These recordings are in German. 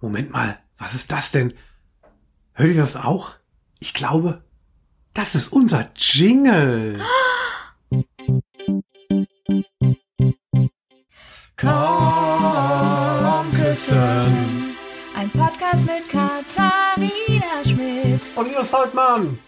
Moment mal, was ist das denn? Hört ihr das auch? Ich glaube, das ist unser Jingle. Komm küssen. Ein Podcast mit Katharina Schmidt. Und Linus Volkmann.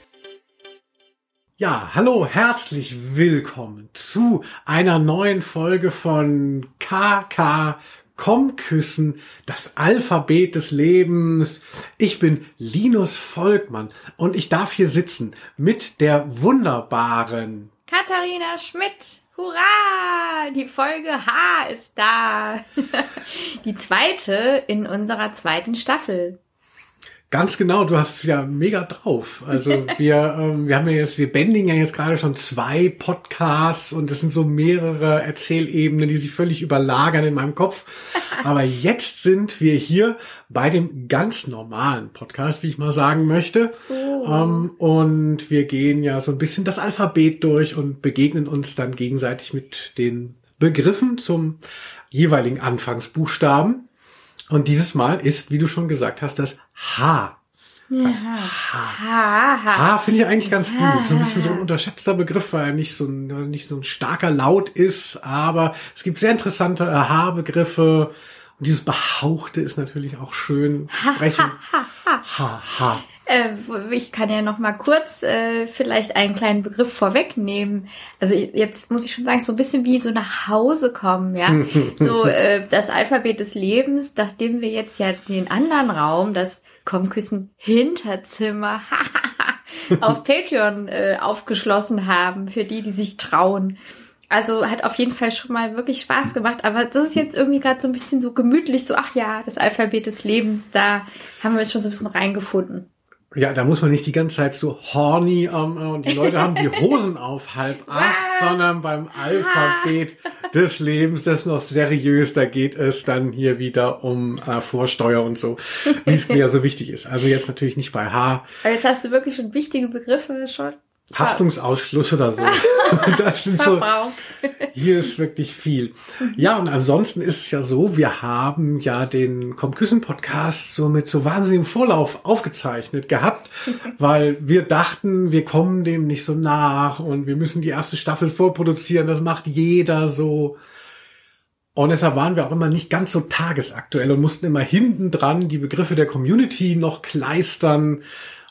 Ja, hallo, herzlich willkommen zu einer neuen Folge von KK Komm küssen, das Alphabet des Lebens. Ich bin Linus Volkmann und ich darf hier sitzen mit der wunderbaren Katharina Schmidt. Hurra! Die Folge H ist da. Die zweite in unserer zweiten Staffel. Ganz genau, du hast es ja mega drauf. Also wir, ähm, wir haben ja jetzt, wir bändigen ja jetzt gerade schon zwei Podcasts und es sind so mehrere Erzählebenen, die sich völlig überlagern in meinem Kopf. Aber jetzt sind wir hier bei dem ganz normalen Podcast, wie ich mal sagen möchte. Oh. Ähm, und wir gehen ja so ein bisschen das Alphabet durch und begegnen uns dann gegenseitig mit den Begriffen zum jeweiligen Anfangsbuchstaben. Und dieses Mal ist, wie du schon gesagt hast, das H. Ja. H. Ha, ha. H finde ich eigentlich ganz gut. So ein bisschen so ein unterschätzter Begriff, weil er nicht so ein, nicht so ein starker Laut ist, aber es gibt sehr interessante H-Begriffe. Und dieses Behauchte ist natürlich auch schön zu sprechen. Ha, ha. Äh, ich kann ja noch mal kurz äh, vielleicht einen kleinen Begriff vorwegnehmen. Also jetzt muss ich schon sagen, so ein bisschen wie so nach Hause kommen, ja. so äh, das Alphabet des Lebens, nachdem wir jetzt ja den anderen Raum, das Kommküssen Hinterzimmer, auf Patreon äh, aufgeschlossen haben, für die, die sich trauen. Also hat auf jeden Fall schon mal wirklich Spaß gemacht, aber das ist jetzt irgendwie gerade so ein bisschen so gemütlich, so ach ja, das Alphabet des Lebens, da haben wir jetzt schon so ein bisschen reingefunden. Ja, da muss man nicht die ganze Zeit so horny ähm, äh, und die Leute haben die Hosen auf halb acht, sondern beim Alphabet des Lebens, das ist noch seriös, da geht es dann hier wieder um äh, Vorsteuer und so, wie es mir ja so wichtig ist. Also jetzt natürlich nicht bei H, Aber jetzt hast du wirklich schon wichtige Begriffe schon Haftungsausschluss oder so. Das sind so, hier ist wirklich viel. Ja, und ansonsten ist es ja so, wir haben ja den Komm Küssen Podcast so mit so wahnsinnigem Vorlauf aufgezeichnet gehabt, weil wir dachten, wir kommen dem nicht so nach und wir müssen die erste Staffel vorproduzieren. Das macht jeder so. Und deshalb waren wir auch immer nicht ganz so tagesaktuell und mussten immer hinten dran die Begriffe der Community noch kleistern.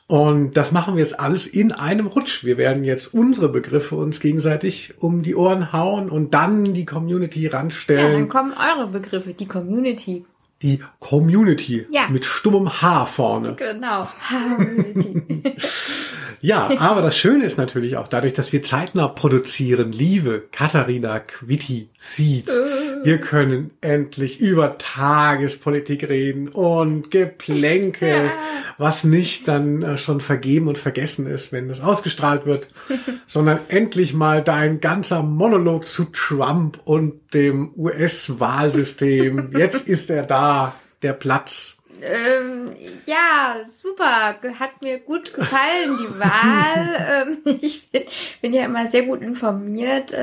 Und das machen wir jetzt alles in einem Rutsch. Wir werden jetzt unsere Begriffe uns gegenseitig um die Ohren hauen und dann die Community Ja, dann ranstellen. kommen eure Begriffe, die Community. die Community Ja. mit stummem H vorne. Genau. Ja, aber das Schöne ist natürlich auch dadurch, dass wir zeitnah produzieren, liebe Katharina Quitti Seeds, wir können endlich über Tagespolitik reden und Geplänkel, Ja. was nicht dann äh, schon vergeben und vergessen ist, wenn es ausgestrahlt wird, sondern endlich mal dein ganzer Monolog zu Trump und dem US-Wahlsystem. Jetzt ist er da, der Platz. ähm, ja, super. Hat mir gut gefallen, die Wahl. ähm, ich bin, bin ja immer sehr gut informiert.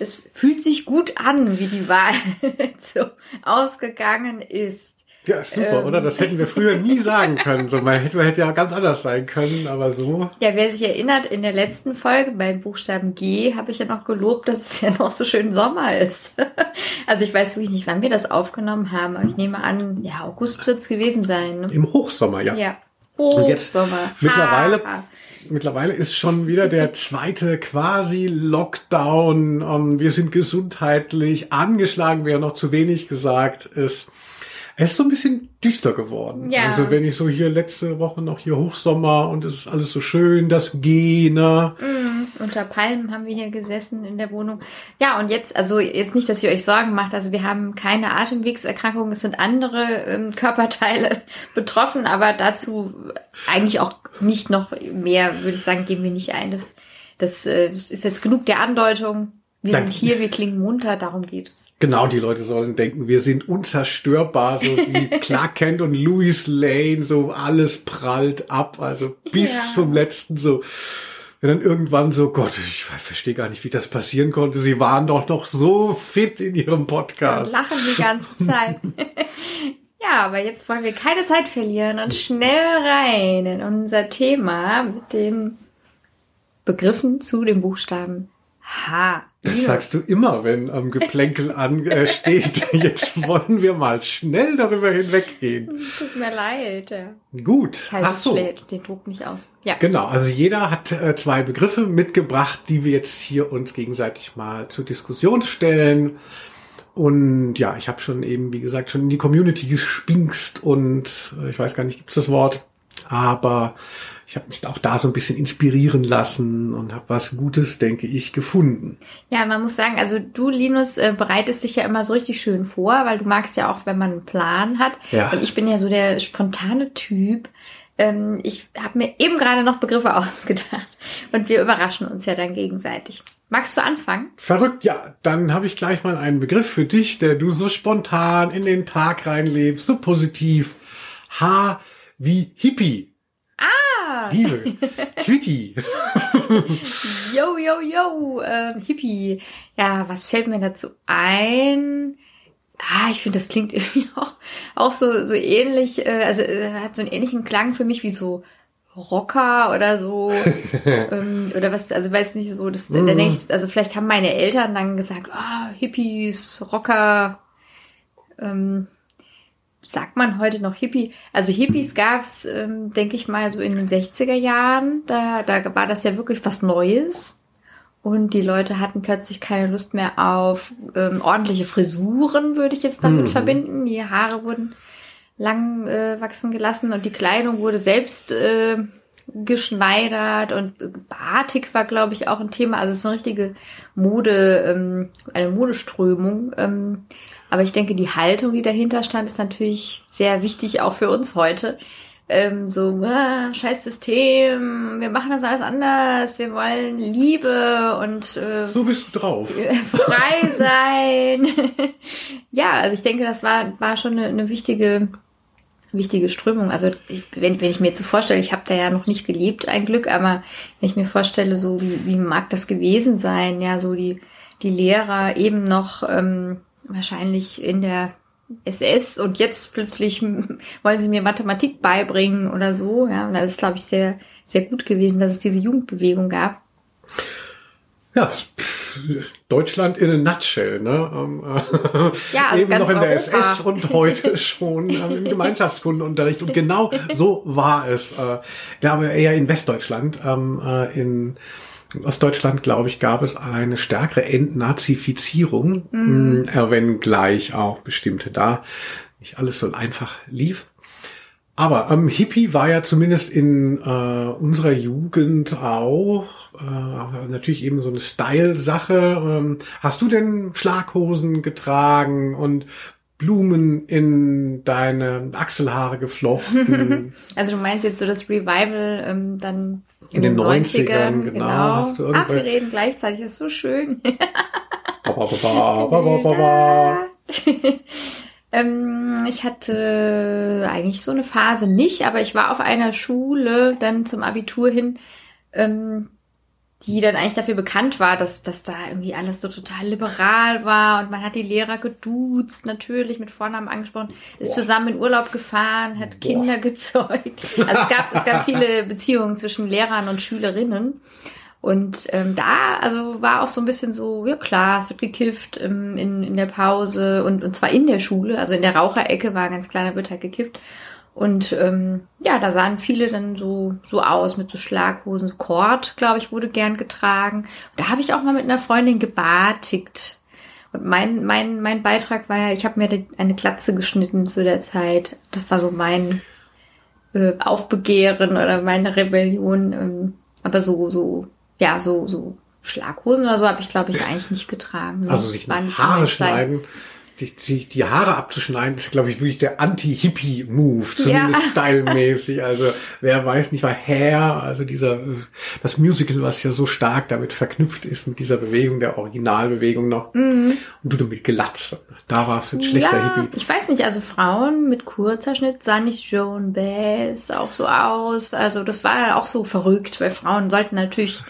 Ähm, es fühlt sich gut an, wie die Wahl so ausgegangen ist. Ja, super, Ähm. oder? Das hätten wir früher nie sagen können. So, man hätte, man hätte ja ganz anders sein können, aber so. Ja, wer sich erinnert, in der letzten Folge beim Buchstaben G habe ich ja noch gelobt, dass es ja noch so schön Sommer ist. Also ich weiß wirklich nicht, wann wir das aufgenommen haben, aber ich nehme an, ja, August wird es gewesen sein. Ne? Im Hochsommer, ja. Ja. Und jetzt Hochsommer. mittlerweile- Ha. Mittlerweile ist schon wieder der zweite quasi Lockdown. Ähm, wir sind gesundheitlich angeschlagen, wäre noch zu wenig gesagt ist. Es ist so ein bisschen düster geworden. Ja. Also wenn ich so hier letzte Woche noch hier Hochsommer und es ist alles so schön, das Gene. Mm, Unter Palmen haben wir hier gesessen in der Wohnung. Ja, und jetzt, also jetzt nicht, dass ihr euch Sorgen macht, also wir haben keine Atemwegserkrankungen, es sind andere ähm, Körperteile betroffen, aber dazu eigentlich auch nicht noch mehr, würde ich sagen, gehen wir nicht ein. Das, das, äh, das ist jetzt genug der Andeutung. Wir Danke. sind hier, wir klingen munter, darum geht es. Genau, die Leute sollen denken, wir sind unzerstörbar, so wie Clark Kent und Louis Lane, so alles prallt ab, also bis Ja. zum letzten so. Wenn dann irgendwann so, Gott, ich verstehe gar nicht, wie das passieren konnte. Sie waren doch noch so fit in ihrem Und Podcast. lachen die ganze Zeit. Ja, aber jetzt wollen wir keine Zeit verlieren und schnell rein in unser Thema mit den Begriffen zu den Buchstaben H. Das sagst du immer, wenn am Geplänkel ansteht. Äh, Jetzt wollen wir mal schnell darüber hinweggehen. Tut mir leid. Gut. Ich halte Ach so. den Druck nicht aus. Ja. Genau, also jeder hat äh, zwei Begriffe mitgebracht, die wir jetzt hier uns gegenseitig mal zur Diskussion stellen. Und ja, ich habe schon eben, wie gesagt, schon in die Community gespinkst und äh, ich weiß gar nicht, gibt's das Wort, aber ich habe mich auch da so ein bisschen inspirieren lassen und habe was Gutes, denke ich, gefunden. Ja, man muss sagen, also du, Linus, äh, bereitest dich ja immer so richtig schön vor, weil du magst ja auch, wenn man einen Plan hat. Ja. Und ich bin ja so der spontane Typ. Ähm, ich habe mir eben gerade noch Begriffe ausgedacht und wir überraschen uns ja dann gegenseitig. Magst du anfangen? Verrückt, ja. Dann habe ich gleich mal einen Begriff für dich, der du so spontan in den Tag reinlebst, so positiv. H wie Hippie. Liebe. Cutie. Yo, yo, yo, ähm, Hippie. Ja, was fällt mir dazu ein? Ah, ich finde, das klingt irgendwie auch, auch so, so ähnlich, äh, also äh, hat so einen ähnlichen Klang für mich wie so Rocker oder so. ähm, oder was, also weiß nicht so, das, da denke ich, also vielleicht haben meine Eltern dann gesagt, ah, Hippies, Rocker, ähm, sagt man heute noch Hippie? Also Hippies gab's, ähm, denke ich mal, so in den 60er Jahren. Da, da war das ja wirklich was Neues. Und die Leute hatten plötzlich keine Lust mehr auf ähm, ordentliche Frisuren, würde ich jetzt damit Mhm. verbinden. Die Haare wurden lang äh, wachsen gelassen und die Kleidung wurde selbst äh, geschneidert und Batik war, glaube ich, auch ein Thema. Also es ist eine richtige Mode, ähm, eine Modeströmung. Ähm, aber ich denke, die Haltung, die dahinter stand, ist natürlich sehr wichtig auch für uns heute. Ähm, so, ah, scheiß System, wir machen das alles anders, wir wollen Liebe und äh, So bist du drauf. frei sein. ja, also ich denke, das war, war schon eine, eine wichtige, wichtige Strömung. Also ich, wenn, wenn ich mir jetzt so vorstelle, ich habe da ja noch nicht gelebt, ein Glück, aber wenn ich mir vorstelle, so wie, wie mag das gewesen sein, ja, so die, die Lehrer eben noch ähm, wahrscheinlich in der SS und jetzt plötzlich wollen sie mir Mathematik beibringen oder so, ja, und das ist, glaube ich, sehr, sehr gut gewesen, dass es diese Jugendbewegung gab. Ja, Deutschland in a nutshell, ne? Ähm, äh, Ja, also Eben noch in der Europa. SS und heute schon im Gemeinschaftskundenunterricht. Und genau so war es. Äh, ich glaube, eher in Westdeutschland. Ähm, in Ostdeutschland, glaube ich, gab es eine stärkere Entnazifizierung, Mhm. mh, äh, wenn gleich auch bestimmte da nicht alles so einfach lief. Aber ähm, Hippie war ja zumindest in äh, unserer Jugend auch äh, natürlich eben so eine Style-Sache. Ähm, hast du denn Schlaghosen getragen und Blumen in deine Achselhaare geflochten? Also du meinst jetzt so das Revival ähm, dann In den 90ern, genau. Hast du Ach, wir reden gleichzeitig, das ist so schön. Ähm, ich hatte eigentlich so eine Phase nicht, aber ich war auf einer Schule dann zum Abitur hin, ähm, die dann eigentlich dafür bekannt war, dass, dass da irgendwie alles so total liberal war und man hat die Lehrer geduzt, natürlich mit Vornamen angesprochen, ist zusammen in Urlaub gefahren, hat Kinder gezeugt. Also es gab, es gab viele Beziehungen zwischen Lehrern und Schülerinnen. Und ähm, da, also war auch so ein bisschen so, ja klar, es wird gekifft ähm, in, in der Pause und, und zwar in der Schule, also in der Raucherecke war ganz klar, da wird halt gekifft. Und ähm, ja, da sahen viele dann so, so aus mit so Schlaghosen. Kord, glaube ich, wurde gern getragen. Und da habe ich auch mal mit einer Freundin gebartigt. Und mein, mein, mein Beitrag war ja, ich habe mir eine Glatze geschnitten zu der Zeit. Das war so mein äh, Aufbegehren oder meine Rebellion. Ähm, aber so, so, ja, so, so Schlaghosen oder so habe ich, glaube ich, eigentlich nicht getragen. Also sich Haare schneiden, sich, sich die Haare abzuschneiden, ist, glaube ich, wirklich der Anti-Hippie-Move, zumindest stylmäßig. Also wer weiß nicht, war Hair, also dieser das Musical, was ja so stark damit verknüpft ist, mit dieser Bewegung, der Originalbewegung noch. Und du damit Glatze. Da war es ein schlechter Mhm. ja, Hippie. ich weiß nicht, also Frauen mit kurzer Schnitt sahen nicht Joan Baez auch so aus. Also das war ja auch so verrückt, weil Frauen sollten natürlich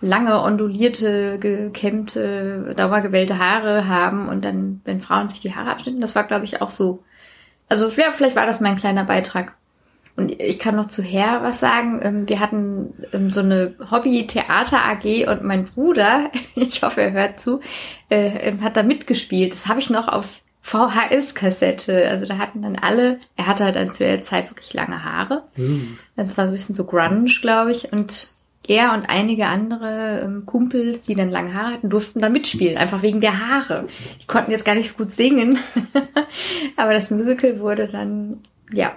lange ondulierte, gekämmte, dauergewellte Haare haben und dann, wenn Frauen sich die Haare abschnitten, das war glaube ich auch so Also ja, vielleicht war das mein kleiner Beitrag. Und ich kann noch zu Herr was sagen. Ähm, wir hatten ähm, so eine Hobby-Theater-AG und mein Bruder, ich hoffe, er hört zu, äh, hat da mitgespielt. Das habe ich noch auf VHS-Kassette. Also da hatten dann alle, er hatte halt zu der Zeit wirklich lange Haare. Mhm. Also es war so ein bisschen so grunge, glaube ich. Und er und einige andere ähm, Kumpels, die dann lange Haare hatten, durften da mitspielen, einfach wegen der Haare. Die konnten jetzt gar nicht so gut singen, aber das Musical wurde dann, ja,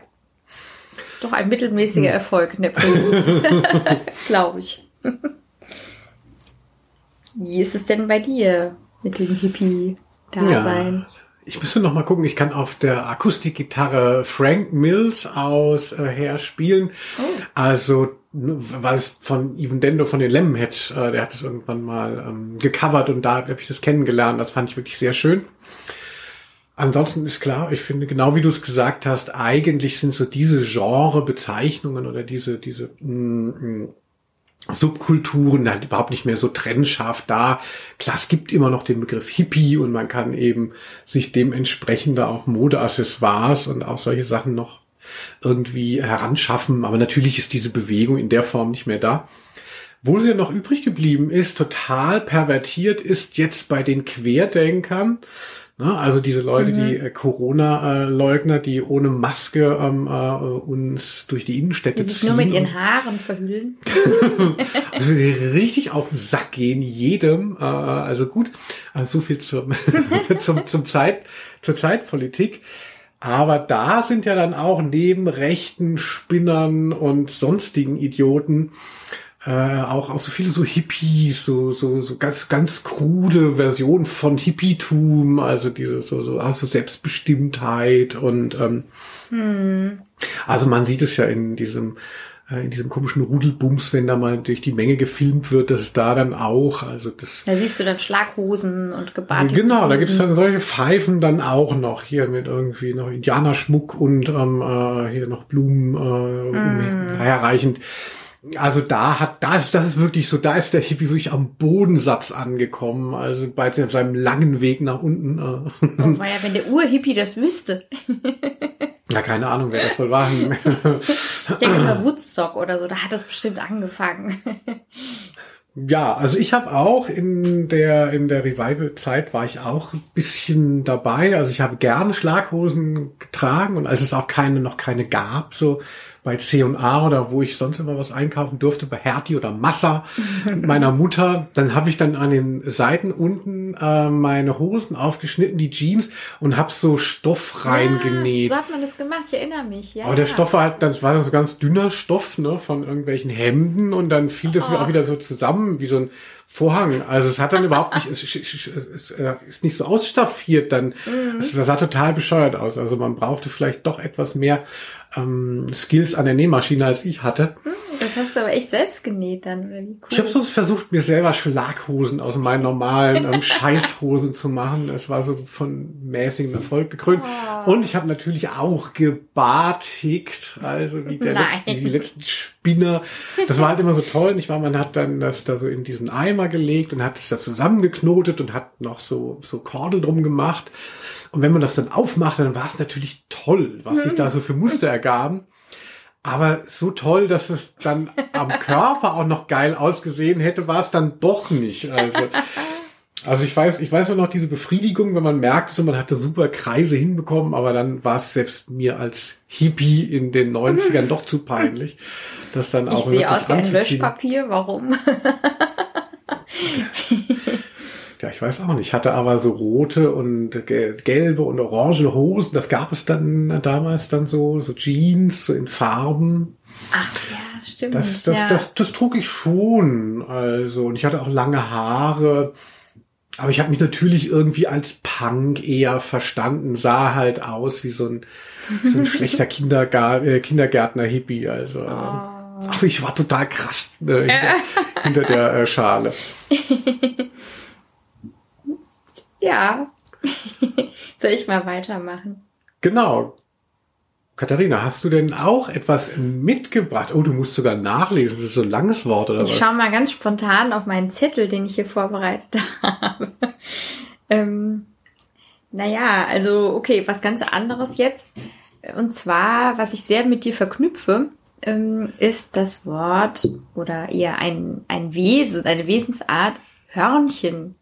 doch ein mittelmäßiger hm. Erfolg in der Provinz, glaube ich. Wie ist es denn bei dir mit dem Hippie-Dasein? Ja. Ich müsste noch mal gucken. Ich kann auf der Akustikgitarre Frank Mills aus äh, her spielen. Oh. Also weil es von Even Dendo von den Lemonheads, äh, der hat es irgendwann mal ähm, gecovert und da habe ich das kennengelernt. Das fand ich wirklich sehr schön. Ansonsten ist klar, ich finde, genau wie du es gesagt hast, eigentlich sind so diese Genrebezeichnungen oder diese, diese mm, mm, Subkulturen halt überhaupt nicht mehr so trennscharf da. Klar, es gibt immer noch den Begriff Hippie und man kann eben sich dementsprechend auch Modeaccessoires und auch solche Sachen noch irgendwie heranschaffen. Aber natürlich ist diese Bewegung in der Form nicht mehr da. Wo sie noch übrig geblieben ist, total pervertiert ist jetzt bei den Querdenkern. Ne? Also diese Leute, mhm. die äh, Corona-Leugner, die ohne Maske ähm, äh, uns durch die Innenstädte die sich ziehen. nur mit ihren Haaren verhüllen. also richtig auf den Sack gehen, jedem. Äh, also gut, also so viel zum, zum, zum Zeit, zur Zeitpolitik. Aber da sind ja dann auch neben rechten Spinnern und sonstigen Idioten äh, auch, auch so viele so Hippies, so, so, so ganz, ganz krude Versionen von Hippietum, also diese so, so, also Selbstbestimmtheit und ähm, hm. also man sieht es ja in diesem in diesem komischen Rudelbums, wenn da mal durch die Menge gefilmt wird, dass es da dann auch, also das. Da siehst du dann Schlaghosen und gebartete Genau, da gibt es dann solche Pfeifen dann auch noch hier mit irgendwie noch Indianerschmuck und ähm, äh, hier noch Blumen äh, mm. herreichend. Also da hat, da ist, das ist wirklich so, da ist der Hippie wirklich am Bodensatz angekommen, also bei seinem langen Weg nach unten. Äh. War ja, wenn der Urhippie das wüsste. ja, keine Ahnung, wer das wohl war. ich denke mal Woodstock oder so, da hat das bestimmt angefangen. Ja, also ich habe auch in der in der Revival-Zeit war ich auch ein bisschen dabei. Also ich habe gerne Schlaghosen getragen und als es auch keine noch keine gab, so bei C&A oder wo ich sonst immer was einkaufen durfte, bei Hertie oder Massa meiner Mutter. Dann habe ich dann an den Seiten unten äh, meine Hosen aufgeschnitten, die Jeans und habe so Stoff reingenäht. Ja, so hat man das gemacht, ich erinnere mich. Ja, Aber der Stoff war halt, das war dann so ganz dünner Stoff ne, von irgendwelchen Hemden und dann fiel das oh. auch wieder so zusammen wie so ein Vorhang. Also es hat dann überhaupt nicht, es, es, es, äh, ist nicht so ausstaffiert, dann mhm. es, das sah total bescheuert aus. Also man brauchte vielleicht doch etwas mehr ähm, Skills an der Nähmaschine, als ich hatte. Hm, das hast du aber echt selbst genäht dann, oder wie cool. Ich habe so versucht, mir selber Schlaghosen aus meinen normalen ähm, Scheißhosen zu machen. Das war so von mäßigem Erfolg gekrönt. Oh. Und ich habe natürlich auch gebartigt, also wie, der letzten, wie die letzten Spinner. Das war halt immer so toll. Nicht wahr? Man hat dann das da so in diesen Eimer gelegt und hat es da zusammengeknotet und hat noch so, so Kordel drum gemacht. Und wenn man das dann aufmacht, dann war es natürlich toll, was sich da so für Muster ergaben. Aber so toll, dass es dann am Körper auch noch geil ausgesehen hätte, war es dann doch nicht. Also, also ich weiß, ich weiß auch noch diese Befriedigung, wenn man merkt, so man hatte super Kreise hinbekommen, aber dann war es selbst mir als Hippie in den 90ern doch zu peinlich, dass dann auch. Ich sehe aus wie ein Löschpapier, warum? Ja, ich weiß auch nicht. Ich hatte aber so rote und gelbe und orange Hosen. Das gab es dann damals dann so, so Jeans so in Farben. Ach ja, stimmt. Das, das, ja. das, das, trug ich schon. Also, und ich hatte auch lange Haare. Aber ich habe mich natürlich irgendwie als Punk eher verstanden, sah halt aus wie so ein, so ein schlechter Kindergar äh, Kindergärtner-Hippie. Also, oh. aber ich war total krass äh, hinter, hinter der äh, Schale. Ja. Soll ich mal weitermachen? Genau. Katharina, hast du denn auch etwas mitgebracht? Oh, du musst sogar nachlesen. Das ist so ein langes Wort, oder ich was? Ich schau mal ganz spontan auf meinen Zettel, den ich hier vorbereitet habe. ähm, Naja, also okay, was ganz anderes jetzt. Und zwar, was ich sehr mit dir verknüpfe, ähm, ist das Wort oder eher ein, ein Wesen, eine Wesensart Hörnchen.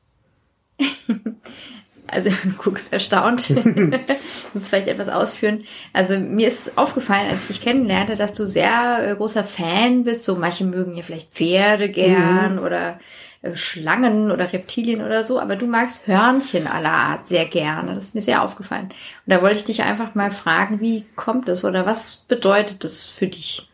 also du guckst erstaunt. muss vielleicht etwas ausführen. Also mir ist aufgefallen, als ich dich kennenlernte, dass du sehr äh, großer Fan bist. So manche mögen ja vielleicht Pferde gern mhm. oder äh, Schlangen oder Reptilien oder so, aber du magst Hörnchen aller Art sehr gerne. Das ist mir sehr aufgefallen. Und da wollte ich dich einfach mal fragen, wie kommt es oder was bedeutet es für dich?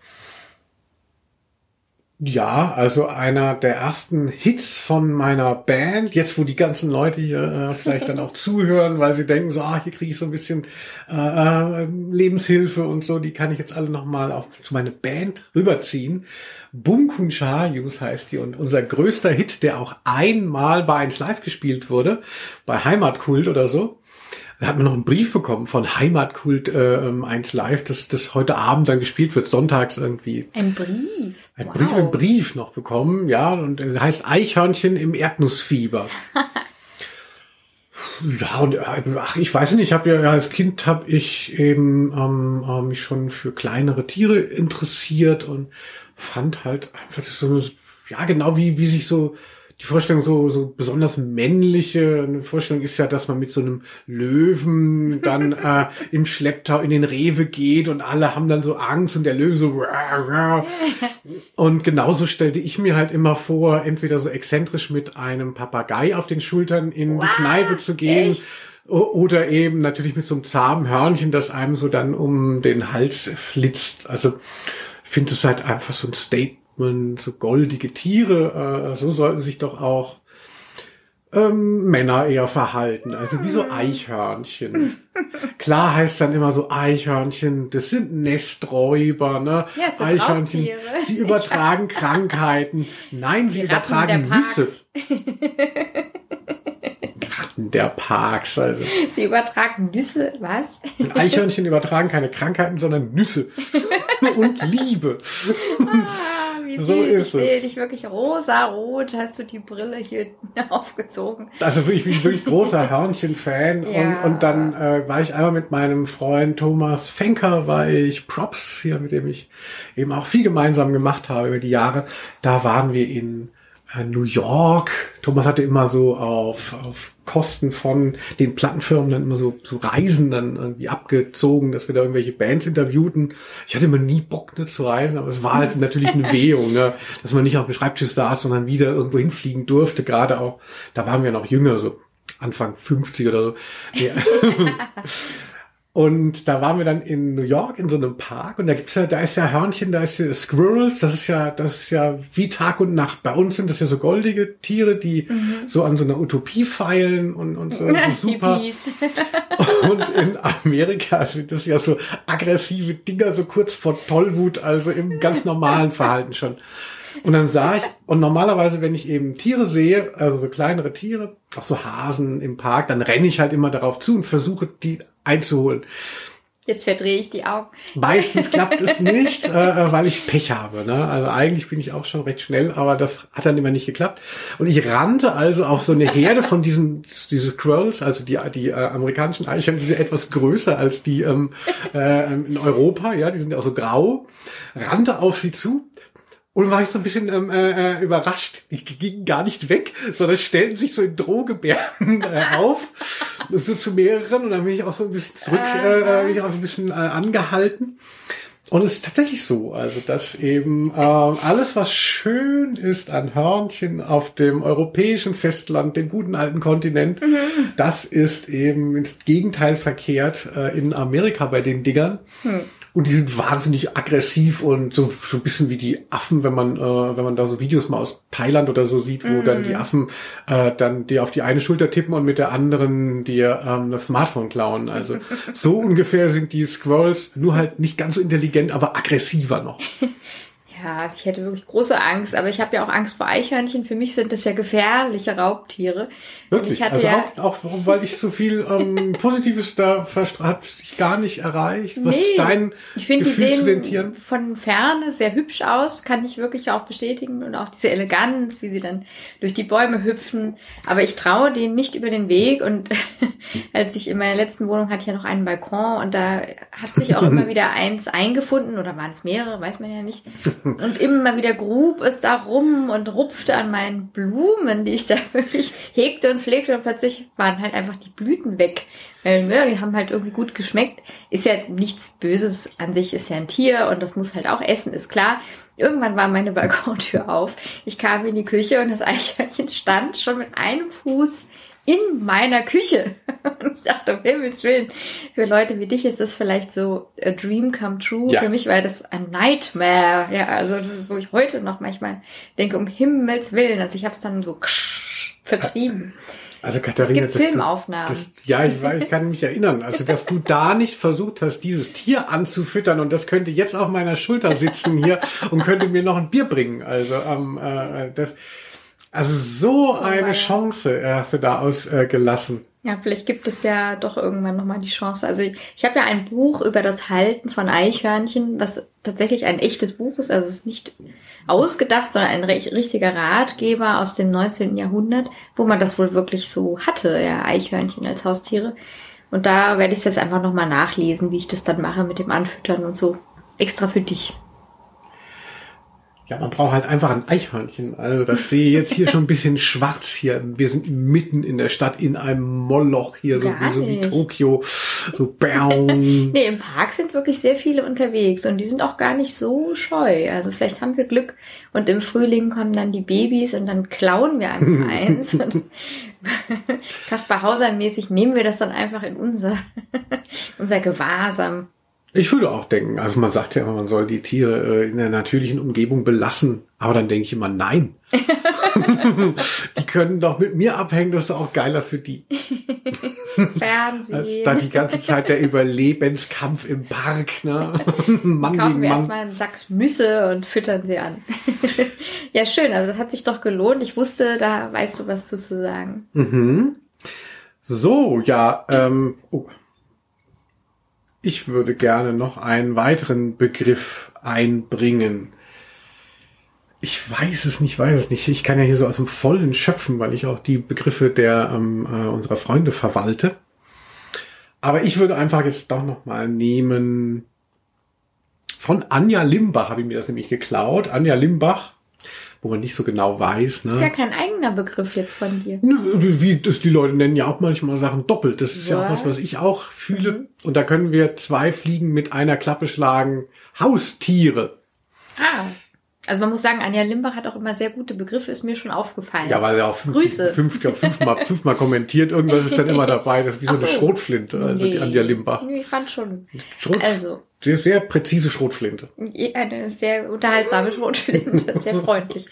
Ja, also einer der ersten Hits von meiner Band, jetzt wo die ganzen Leute hier äh, vielleicht dann auch zuhören, weil sie denken so, ah, hier kriege ich so ein bisschen äh, äh, Lebenshilfe und so, die kann ich jetzt alle nochmal auf zu meiner Band rüberziehen. Bunkun Chayus heißt die und unser größter Hit, der auch einmal bei 1 Live gespielt wurde, bei Heimatkult oder so, da hat man noch einen Brief bekommen von Heimatkult äh, 1 Live, dass das heute Abend dann gespielt wird, sonntags irgendwie. Ein Brief? Ein wow. Brief, einen Brief noch bekommen, ja, und äh, heißt Eichhörnchen im Erdnussfieber. ja, und äh, ach, ich weiß nicht, ich habe ja als Kind habe ich eben ähm, äh, mich schon für kleinere Tiere interessiert und fand halt einfach so, ja, genau wie, wie sich so die Vorstellung so, so besonders männliche eine Vorstellung ist ja, dass man mit so einem Löwen dann äh, im Schlepptau in den Rewe geht und alle haben dann so Angst und der Löwe so und genauso stellte ich mir halt immer vor, entweder so exzentrisch mit einem Papagei auf den Schultern in wow, die Kneipe zu gehen. Echt? Oder eben natürlich mit so einem zahmen Hörnchen, das einem so dann um den Hals flitzt. Also finde es halt einfach so ein Statement man so goldige Tiere, äh, so sollten sich doch auch ähm, Männer eher verhalten, also wie so hm. Eichhörnchen. Klar heißt dann immer so Eichhörnchen, das sind Nesträuber, ne? Ja, so Eichhörnchen, sie übertragen Krankheiten. Nein, sie übertragen Nüsse. Ratten der Parks, also. Sie übertragen Nüsse, was? Eichhörnchen übertragen keine Krankheiten, sondern Nüsse und Liebe. Ah wie so süß. Ist ich sehe dich wirklich rosa-rot, hast du die Brille hier aufgezogen. Also ich bin wirklich großer Hörnchen-Fan ja. und, und dann äh, war ich einmal mit meinem Freund Thomas Fenker, war ich Props hier, mit dem ich eben auch viel gemeinsam gemacht habe über die Jahre. Da waren wir in New York. Thomas hatte immer so auf, auf Kosten von den Plattenfirmen dann immer so, so Reisen dann irgendwie abgezogen, dass wir da irgendwelche Bands interviewten. Ich hatte immer nie Bock ne, zu reisen, aber es war halt natürlich eine Währung, ne, dass man nicht auf dem Schreibtisch saß, sondern wieder irgendwo hinfliegen durfte. Gerade auch, da waren wir noch jünger, so Anfang 50 oder so. Ja. Und da waren wir dann in New York in so einem Park und da gibt's ja, da ist ja Hörnchen, da ist ja Squirrels, das ist ja, das ist ja wie Tag und Nacht. Bei uns sind das ja so goldige Tiere, die mhm. so an so einer Utopie feilen und, und so, so super. und in Amerika sind das ja so aggressive Dinger, so kurz vor Tollwut, also im ganz normalen Verhalten schon. Und dann sah ich, und normalerweise, wenn ich eben Tiere sehe, also so kleinere Tiere, auch so Hasen im Park, dann renne ich halt immer darauf zu und versuche die einzuholen. Jetzt verdrehe ich die Augen. Meistens klappt es nicht, äh, äh, weil ich Pech habe. Ne? Also eigentlich bin ich auch schon recht schnell, aber das hat dann immer nicht geklappt. Und ich rannte also auf so eine Herde von diesen diese Squirrels, also die die äh, amerikanischen Eichhörnchen sind etwas größer als die ähm, äh, in Europa, ja, die sind ja auch so grau. Rannte auf sie zu, und war ich so ein bisschen ähm, äh, äh, überrascht. Die gingen gar nicht weg, sondern stellten sich so in Drohgebärden äh, auf. so zu mehreren. Und dann bin ich auch so ein bisschen zurück, äh, bin ich auch so ein bisschen äh, angehalten. Und es ist tatsächlich so, also dass eben äh, alles, was schön ist an Hörnchen auf dem europäischen Festland, dem guten alten Kontinent, mhm. das ist eben ins Gegenteil verkehrt äh, in Amerika bei den Dingern. Mhm. Und die sind wahnsinnig aggressiv und so, so ein bisschen wie die Affen, wenn man, äh, wenn man da so Videos mal aus Thailand oder so sieht, wo mm. dann die mhm. Affen äh, dann dir auf die eine Schulter tippen und mit der anderen dir ähm, das Smartphone klauen. Also so ungefähr sind die Squirrels, nur halt nicht ganz so intelligent, aber aggressiver noch. Ja, also ich hätte wirklich große Angst, aber ich habe ja auch Angst vor Eichhörnchen. Für mich sind das ja gefährliche Raubtiere. Wirklich? Also ja, auch, auch weil ich so viel ähm, Positives da hat sich gar nicht erreicht. Was ist dein ich finde, die Gefühl zu den sehen Tieren? von Ferne sehr hübsch aus, kann ich wirklich auch bestätigen. Und auch diese Eleganz, wie sie dann durch die Bäume hüpfen. Aber ich traue denen nicht über den Weg. Und als ich in meiner letzten Wohnung hatte ich ja noch einen Balkon und da hat sich auch immer wieder eins eingefunden oder waren es mehrere, weiß man ja nicht. Und immer wieder grub es da rum und rupfte an meinen Blumen, die ich da wirklich hegte und pflegte und plötzlich waren halt einfach die Blüten weg. Weil, ja, die haben halt irgendwie gut geschmeckt. Ist ja nichts Böses an sich, ist ja ein Tier und das muss halt auch essen, ist klar. Irgendwann war meine Balkontür auf. Ich kam in die Küche und das Eichhörnchen stand schon mit einem Fuß in meiner Küche. Und ich dachte, um Himmels Willen, für Leute wie dich ist das vielleicht so a dream come true. Ja. Für mich war das ein Nightmare. Ja, also wo ich heute noch manchmal denke, um Himmels Willen. Also ich habe es dann so vertrieben. Also Katharina, Es gibt das- Filmaufnahmen. Das, ja, ich, ich kann mich erinnern. Also, dass du da nicht versucht hast, dieses Tier anzufüttern und das könnte jetzt auf meiner Schulter sitzen hier und könnte mir noch ein Bier bringen. Also, ähm, äh, das, also so eine. Chance hast du da ausgelassen. Ja, vielleicht gibt es ja doch irgendwann nochmal die Chance. Also ich, ich habe ja ein Buch über das Halten von Eichhörnchen, was tatsächlich ein echtes Buch ist. Also es ist nicht ausgedacht, sondern ein ri- richtiger Ratgeber aus dem 19. Jahrhundert, wo man das wohl wirklich so hatte, ja, Eichhörnchen als Haustiere. Und da werde ich es jetzt einfach nochmal nachlesen, wie ich das dann mache mit dem Anfüttern und so. Extra für dich. Ja, man braucht halt einfach ein Eichhörnchen. Also das sehe ich jetzt hier schon ein bisschen schwarz hier. Wir sind mitten in der Stadt in einem Moloch hier, so, wie, so wie. Tokio. So baum. Nee, im Park sind wirklich sehr viele unterwegs und die sind auch gar nicht so scheu. Also vielleicht haben wir Glück und im Frühling kommen dann die Babys und dann klauen wir einfach eins und Kaspar Hauser mäßig nehmen wir das dann einfach in unser, unser Gewahrsam. Ich würde auch denken, also man sagt ja immer, man soll die Tiere äh, in der natürlichen Umgebung belassen. Aber dann denke ich immer, nein. die können doch mit mir abhängen, das ist doch auch geiler für die. Als Fernsehen. da die ganze Zeit der Überlebenskampf im Park, ne? Mann Kaufen gegen wir Mann. erstmal einen Sack Nüsse und füttern sie an. ja, schön. Also das hat sich doch gelohnt. Ich wusste, da weißt du was zu, zu sagen. Mhm. So, ja, ähm, oh. Ich würde gerne noch einen weiteren Begriff einbringen. Ich weiß es nicht, weiß es nicht. Ich kann ja hier so aus dem Vollen schöpfen, weil ich auch die Begriffe der ähm, äh, unserer Freunde verwalte. Aber ich würde einfach jetzt doch noch mal nehmen. Von Anja Limbach habe ich mir das nämlich geklaut. Anja Limbach, wo man nicht so genau weiß. Das ist Ne? ja kein eigener Begriff jetzt von dir. Wie das, die Leute nennen ja auch manchmal Sachen doppelt. Das ist ja auch Was? was, ich auch fühle. Und da können wir zwei Fliegen mit einer Klappe schlagen. Haustiere. Ah. Also man muss sagen, Anja Limbach hat auch immer sehr gute Begriffe, ist mir schon aufgefallen. Ja, weil er auch fünf, Grüße. fünf, ja, fünfmal, fünfmal kommentiert. Irgendwas ist dann immer dabei. Das ist wie so Ach eine so. Schrotflinte, also die Anja Limbach. Nee, ich fand schon. Schrot, Also, sehr, sehr präzise Schrotflinte. eine sehr unterhaltsame Schrotflinte, sehr freundlich.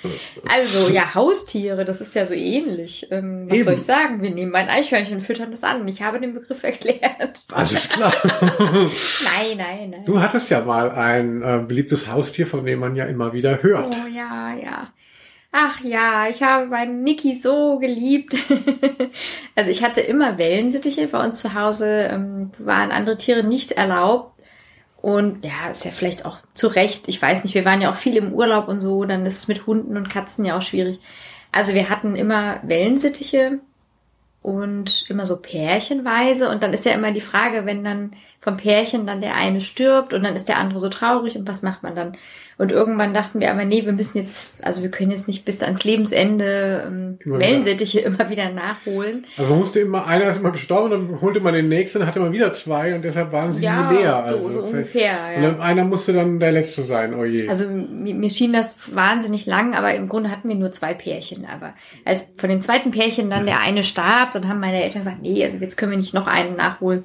Also, ja, Haustiere, das ist ja so ähnlich. Ähm, was Eben. soll ich sagen? Wir nehmen ein Eichhörnchen, füttern das an. Ich habe den Begriff erklärt. Alles klar. Nein, nein, nein. Du hattest ja mal ein äh, beliebtes Haustier, von dem man ja immer wieder hört. Oh ja, ja. Ach ja, ich habe meinen Niki so geliebt. also ich hatte immer Wellensittiche. Bei uns zu Hause ähm, waren andere Tiere nicht erlaubt. Und ja, ist ja vielleicht auch zu Recht. Ich weiß nicht, wir waren ja auch viel im Urlaub und so. Dann ist es mit Hunden und Katzen ja auch schwierig. Also wir hatten immer Wellensittiche und immer so pärchenweise. Und dann ist ja immer die Frage, wenn dann vom Pärchen dann der eine stirbt und dann ist der andere so traurig und was macht man dann? Und irgendwann dachten wir aber, nee, wir müssen jetzt, also wir können jetzt nicht bis ans Lebensende ähm. Wellensittiche immer wieder nachholen. Also musste immer, einer ist immer gestorben, dann holte man den nächsten, dann hatte man wieder zwei und deshalb waren sie Ja, nie leer. so- Also so vielleicht- ungefähr, ja. Und einer musste dann der Letzte sein, oh je. Also mir, mir schien das wahnsinnig lang, aber im Grunde hatten wir nur zwei Pärchen. Aber als von dem zweiten Pärchen dann der eine starb. Dann haben meine Eltern gesagt, nee, also jetzt können wir nicht noch einen nachholen.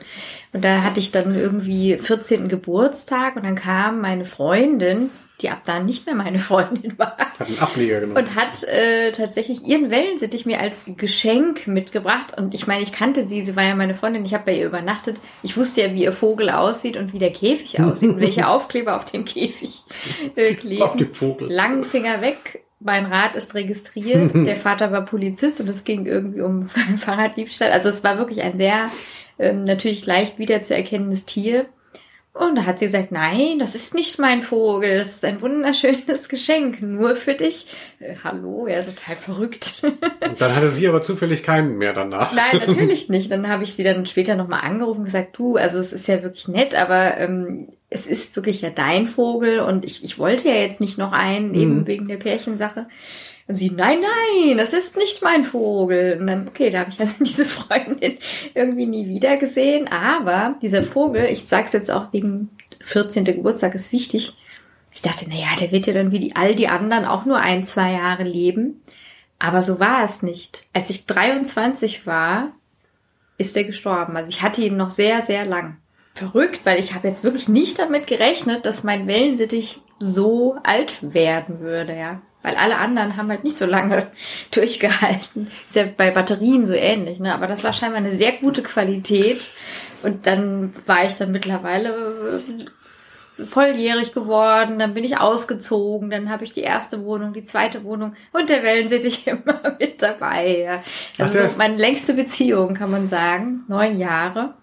Und da hatte ich dann irgendwie 14. Geburtstag und dann kam meine Freundin, die ab dann nicht mehr meine Freundin war. Hat einen Ableger genommen. Und hat äh, tatsächlich ihren Wellensittich mir als Geschenk mitgebracht. Und ich meine, ich kannte sie, sie war ja meine Freundin, ich habe bei ihr übernachtet. Ich wusste ja, wie ihr Vogel aussieht und wie der Käfig aussieht und welche Aufkleber auf dem Käfig äh, kleben. Auf dem Vogel. Langen Finger weg. Mein Rad ist registriert. Der Vater war Polizist und es ging irgendwie um Fahrraddiebstahl. Also es war wirklich ein sehr ähm, natürlich leicht wiederzuerkennendes Tier. Und da hat sie gesagt, nein, das ist nicht mein Vogel, das ist ein wunderschönes Geschenk, nur für dich. Äh, hallo, ja, total verrückt. Und dann hatte sie aber zufällig keinen mehr danach. Nein, natürlich nicht. Dann habe ich sie dann später nochmal angerufen und gesagt, du, also es ist ja wirklich nett, aber ähm, es ist wirklich ja dein Vogel und ich, ich wollte ja jetzt nicht noch einen, eben wegen der Pärchensache. Und sie, nein, nein, das ist nicht mein Vogel. Und dann, okay, da habe ich also diese Freundin irgendwie nie wieder gesehen. Aber dieser Vogel, ich sag's jetzt auch wegen 14. Geburtstag, ist wichtig. Ich dachte, na ja, der wird ja dann wie die, all die anderen auch nur ein, zwei Jahre leben. Aber so war es nicht. Als ich 23 war, ist er gestorben. Also ich hatte ihn noch sehr, sehr lang. Verrückt, weil ich habe jetzt wirklich nicht damit gerechnet, dass mein Wellensittich so alt werden würde, ja. Weil alle anderen haben halt nicht so lange durchgehalten. Ist ja bei Batterien so ähnlich, ne? Aber das war scheinbar eine sehr gute Qualität. Und dann war ich dann mittlerweile äh, volljährig geworden, dann bin ich ausgezogen, dann habe ich die erste Wohnung, die zweite Wohnung und der Wellensittich immer mit dabei. Ja. Das Ach, ist ist- so meine längste Beziehung, kann man sagen. Neun Jahre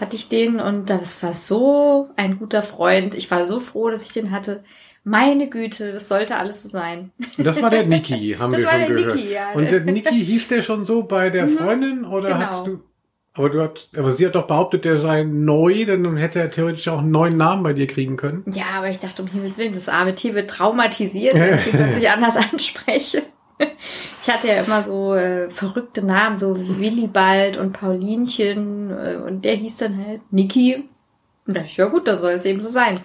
hatte ich den und das war so ein guter Freund. Ich war so froh, dass ich den hatte. Meine Güte, das sollte alles so sein. Und das war der Niki, haben Das wir war schon der gehört. Niki, ja. Und der Niki hieß der schon so bei der Freundin oder genau. hast du aber du hast, aber sie hat doch behauptet, der sei neu, denn dann hätte er theoretisch auch einen neuen Namen bei dir kriegen können. Ja, aber ich dachte, um Himmels Willen, das arme Tier wird traumatisiert, wenn ich ihn plötzlich anders anspreche. Ich hatte ja immer so äh, verrückte Namen, so wie Willibald und Paulinchen äh, und der hieß dann halt Niki. Und da dachte ich, ja gut, da soll es eben so sein.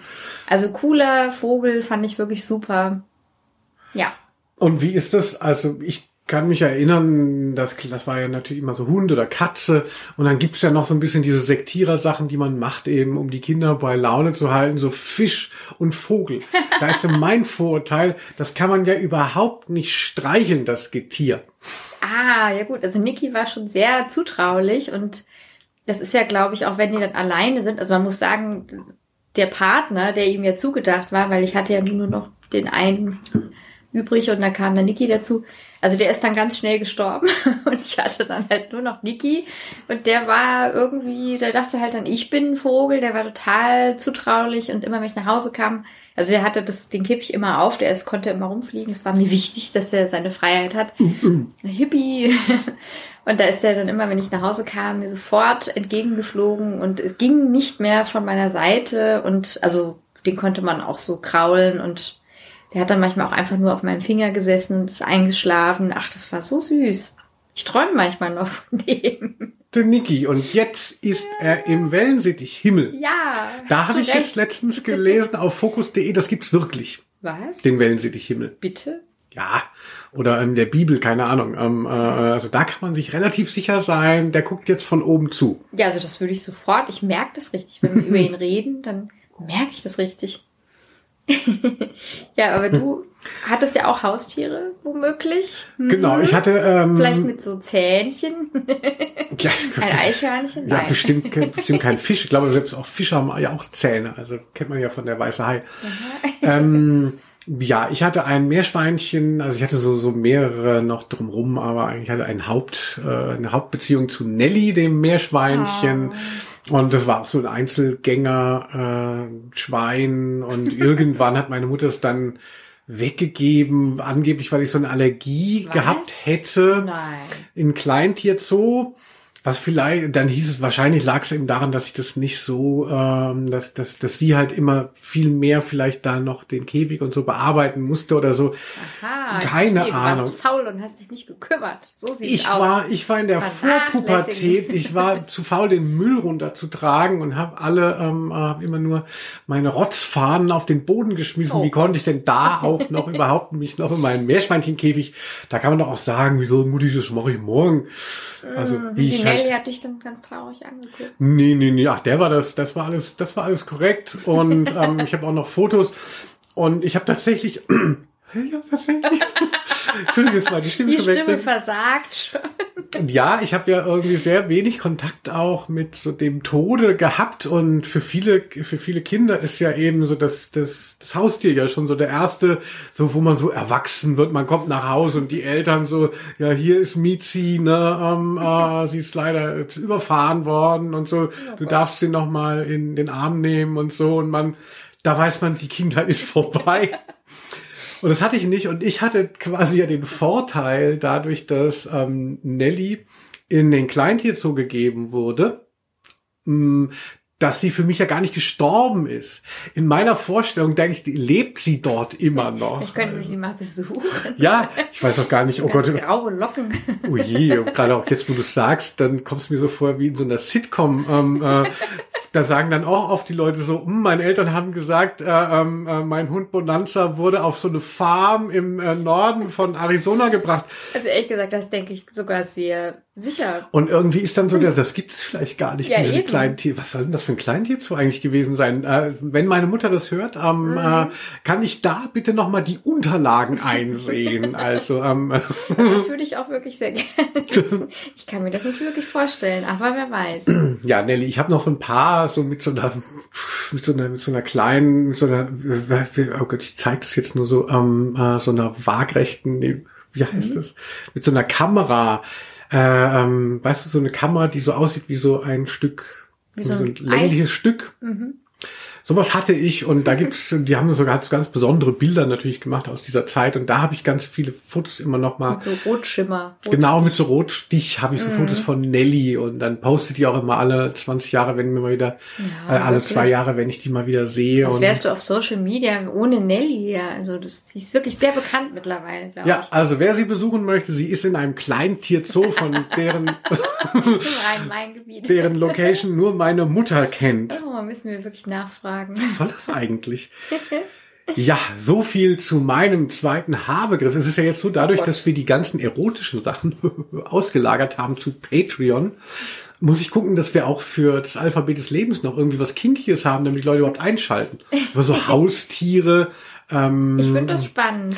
Also cooler Vogel, fand ich wirklich super. Ja. Und wie ist das? Also ich kann mich erinnern, das, das war ja natürlich immer so Hund oder Katze. Und dann gibt's ja noch so ein bisschen diese Sektierer-Sachen, die man macht, eben um die Kinder bei Laune zu halten, so Fisch und Vogel. Da ist ja mein Vorurteil, das kann man ja überhaupt nicht streicheln, das Getier. Ah, ja gut. Also Niki war schon sehr zutraulich und das ist ja, glaube ich, auch wenn die dann alleine sind. Also man muss sagen, der Partner, der ihm ja zugedacht war, weil ich hatte ja nur noch den einen übrig und da kam dann Niki dazu. Also der ist dann ganz schnell gestorben und ich hatte dann halt nur noch Niki und der war irgendwie, der dachte halt dann, ich bin ein Vogel, der war total zutraulich und immer wenn ich nach Hause kam, also der hatte das, den Käfig immer auf, der ist, konnte immer rumfliegen. Es war mir wichtig, dass er seine Freiheit hat. Hippie. Und da ist er dann immer, wenn ich nach Hause kam, mir sofort entgegengeflogen und es ging nicht mehr von meiner Seite und also den konnte man auch so kraulen und der hat dann manchmal auch einfach nur auf meinem Finger gesessen und ist eingeschlafen. Ach, das war so süß. Ich träume manchmal noch von dem. Der Niki. Und jetzt ist er im Wellensittich Himmel. Ja. Da habe ich jetzt letztens gelesen auf Focus.de, das gibt's wirklich, Was? den Wellensittich Himmel. Bitte? Ja, oder in der Bibel, keine Ahnung. Ähm, äh, also da kann man sich relativ sicher sein, der guckt jetzt von oben zu. Ja, also das würde ich sofort. Ich merke das richtig. Wenn wir über ihn reden, dann merke ich das richtig. ja, aber du hattest ja auch Haustiere, womöglich. Hm? Genau, ich hatte ähm, Vielleicht mit so Zähnchen. ja, Ein Eichhörnchen? ja Nein. bestimmt, bestimmt kein Fisch. Ich glaube, selbst auch Fische haben ja auch Zähne. Also kennt man ja von der weiße Hai. ähm, ja, ich hatte ein Meerschweinchen, also ich hatte so, so mehrere noch drumrum, aber eigentlich hatte ein Haupt, äh, eine Hauptbeziehung zu Nelly, dem Meerschweinchen. Und das war auch so ein Einzelgänger, äh, Schwein. Und irgendwann hat meine Mutter es dann weggegeben, angeblich, weil ich so eine Allergie Was? gehabt hätte Nein. in Kleintierzoo. Was vielleicht, dann hieß es, wahrscheinlich lag es eben daran, dass ich das nicht so, ähm, dass, dass, dass sie halt immer viel mehr vielleicht da noch den Käfig und so bearbeiten musste oder so. Aha, Keine okay, Ahnung. Du warst faul und hast dich nicht gekümmert. So sieht's Ich aus. war, ich war in der. Vorpubertät. Ich war zu faul, den Müll runterzutragen und habe alle, ähm, hab immer nur meine Rotzfahnen auf den Boden geschmissen. Oh Wie konnte ich denn da auch noch überhaupt mich noch in meinen Meerschweinchenkäfig? Da kann man doch auch sagen, wieso Mutti, das mache ich morgen. Also wie ich Halt, hat dich dann ganz traurig angeguckt. Nee, nee, nee, ach, der war das, das war alles, das war alles korrekt. Und ähm, ich habe auch noch Fotos. Und ich habe tatsächlich, ja, tatsächlich. Entschuldigung, jetzt mal die Stimme Die. Stimme versagt schon. Ja, ich habe ja irgendwie sehr wenig Kontakt auch mit so dem Tode gehabt und für viele für viele Kinder ist ja eben so das das das Haustier ja schon so der erste, so wo man so erwachsen wird. Man kommt nach Hause und die Eltern so, ja hier ist Mizi, ne, ähm, äh, sie ist leider überfahren worden und so. Du darfst sie noch mal in den Arm nehmen und so und man, da weiß man, die Kindheit ist vorbei. Und das hatte ich nicht. Und ich hatte quasi ja den Vorteil, dadurch, dass ähm, Nelly in den Kleintierzoo gegeben wurde, mh, dass sie für mich ja gar nicht gestorben ist. In meiner Vorstellung denke ich, lebt sie dort immer noch. Ich könnte sie mal besuchen. Ja, ich weiß auch gar nicht, oh Gott, Graue Locken. oh je, und gerade auch jetzt, wo du sagst, dann kommst du mir so vor wie in so einer Sitcom. Ähm, äh, da sagen dann auch oft die Leute so, hm, meine Eltern haben gesagt, äh, ähm, äh, mein Hund Bonanza wurde auf so eine Farm im äh, Norden von Arizona gebracht. Also ehrlich gesagt, das denke ich sogar sehr sicher. Und irgendwie ist dann so, der, das gibt es vielleicht gar nicht, Ja, diese. Kleintier. Was soll denn das für ein Kleintierzoo eigentlich gewesen sein? Äh, wenn meine Mutter das hört, ähm, Mhm. äh, kann ich da bitte nochmal die Unterlagen einsehen? Also, ähm, Das würde ich auch wirklich sehr gerne. Ich kann mir das nicht wirklich vorstellen, aber wer weiß. Ja, Nelly, ich habe noch so ein paar so mit so einer mit so einer mit so einer kleinen mit so einer oh Gott, ich zeige das jetzt nur so ähm, äh, so einer waagrechten wie heißt das mit so einer Kamera äh, ähm, weißt du so eine Kamera, die so aussieht wie so ein Stück Wie so ein längliches Eis. Stück. Sowas hatte ich und da gibt's, die haben sogar so ganz besondere Bilder natürlich gemacht aus dieser Zeit und da habe ich ganz viele Fotos immer noch mal Mit so Rotschimmer. Rot Genau, mit so Rotstich habe ich so Mhm. Fotos von Nelly und dann postet die auch immer alle 20 Jahre, wenn mir mal wieder, Ja, äh, alle wirklich. zwei Jahre, wenn ich die mal wieder sehe. Als wärst du auf Social Media ohne Nelly, ja. Also das, sie ist wirklich sehr bekannt mittlerweile, glaube ja, also wer sie besuchen möchte, sie ist in einem Kleintierzoo, von deren, ich. Deren Location nur meine Mutter kennt. Oh, müssen wir wirklich nachfragen. Was soll das eigentlich? Ja, so viel zu meinem zweiten Haarbegriff. Es ist ja jetzt so, dadurch, Oh dass wir die ganzen erotischen Sachen ausgelagert haben zu Patreon, muss ich gucken, dass wir auch für das Alphabet des Lebens noch irgendwie was Kinkiges haben, damit die Leute überhaupt einschalten. Aber so Haustiere, ähm, Ich finde das spannend.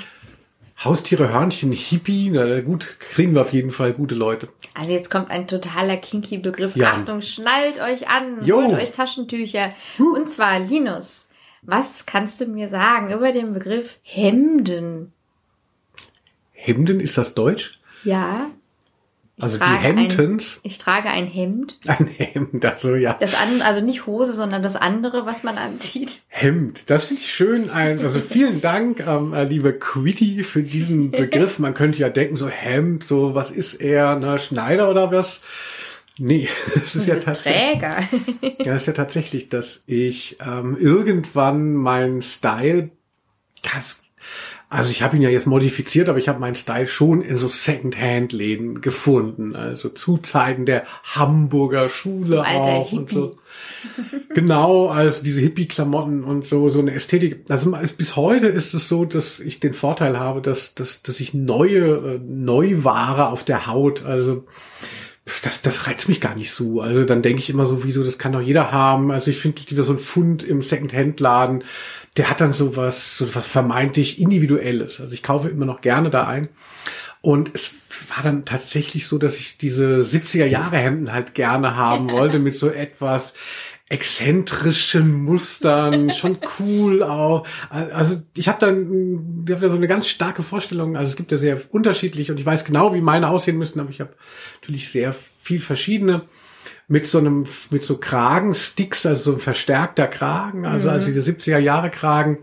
Haustiere, Hörnchen, Hippie, na gut, kriegen wir auf jeden Fall gute Leute. Also jetzt kommt ein totaler kinky Begriff. Ja. Achtung, schnallt euch an, Jo. holt euch Taschentücher. Und zwar, Linus, was kannst du mir sagen über den Begriff Hemden? Hemden, ist das Deutsch? Ja. Also die Hemdens? Ein, ich trage ein Hemd. Ein Hemd, also ja. Das an, also nicht Hose, sondern das andere, was man anzieht. Hemd, das finde ich schön. Ein- Also vielen Dank, ähm, äh, liebe Quitty, für diesen Begriff. Man könnte ja denken, so Hemd, so was ist er, ne, Schneider oder was? Nee, es ist ja tatsächlich. Träger. Ja, es ist ja tatsächlich, dass ich ähm, irgendwann meinen Style, ganz, also ich habe ihn ja jetzt modifiziert, aber ich habe meinen Style schon in so Second-Hand-Läden gefunden. Also zu Zeiten der Hamburger Schule alter auch und Hippie. so. Genau, also diese Hippie-Klamotten und so, so eine Ästhetik. Also bis heute ist es so, dass ich den Vorteil habe, dass, dass, dass ich neue, äh, Neuware auf der Haut, also das, das reizt mich gar nicht so. Also dann denke ich immer so, wieso, das kann doch jeder haben. Also ich finde, wieder so ein Fund im Second-Hand-Laden, der hat dann so was, so was vermeintlich Individuelles. Also ich kaufe immer noch gerne da ein. Und es war dann tatsächlich so, dass ich diese 70er Jahre Hemden halt gerne haben wollte mit so etwas exzentrischen Mustern, schon cool auch. Also ich habe dann, ich habe da so eine ganz starke Vorstellung. Also es gibt ja sehr unterschiedlich und ich weiß genau, wie meine aussehen müssen, aber ich habe natürlich sehr viel verschiedene mit so einem, mit so Kragensticks, also so ein verstärkter Kragen, also also diese 70er Jahre Kragen.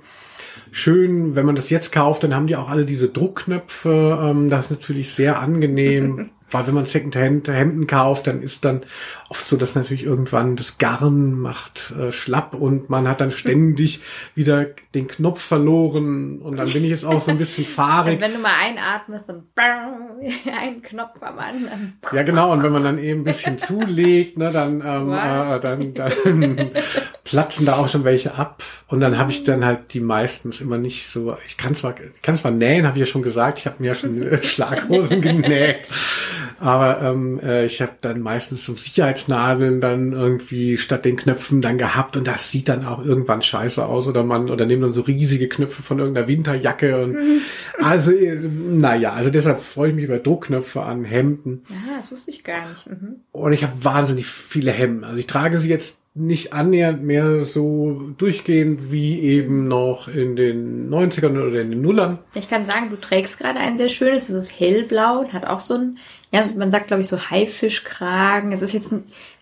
Schön, wenn man das jetzt kauft, dann haben die auch alle diese Druckknöpfe. Ähm, das ist natürlich sehr angenehm. weil wenn man Secondhand Hemden kauft, dann ist dann oft so, dass natürlich irgendwann das Garn macht äh, schlapp und man hat dann ständig wieder den Knopf verloren und dann bin ich jetzt auch so ein bisschen fahrig. Also wenn du mal einatmest, dann ein Knopf am anderen. Ja genau, und wenn man dann eben ein bisschen zulegt, ne, dann, ähm, äh, dann, dann platzen da auch schon welche ab und dann habe ich dann halt die meistens immer nicht so, ich kann zwar, ich kann zwar nähen, habe ich ja schon gesagt, ich habe mir ja schon Schlaghosen genäht. Aber ähm, äh, ich habe dann meistens so Sicherheitsnadeln dann irgendwie statt den Knöpfen dann gehabt und das sieht dann auch irgendwann scheiße aus oder man oder nehmen dann so riesige Knöpfe von irgendeiner Winterjacke und also naja, also deshalb freue ich mich über Druckknöpfe an Hemden. Ja, das wusste ich gar nicht. Mhm. Und ich habe wahnsinnig viele Hemden. Also ich trage sie jetzt nicht annähernd mehr so durchgehend wie eben noch in den 90ern oder in den Nullern. Ich kann sagen, du trägst gerade ein sehr schönes, es ist hellblau und hat auch so ein, ja, man sagt glaube ich so Haifischkragen. Es ist jetzt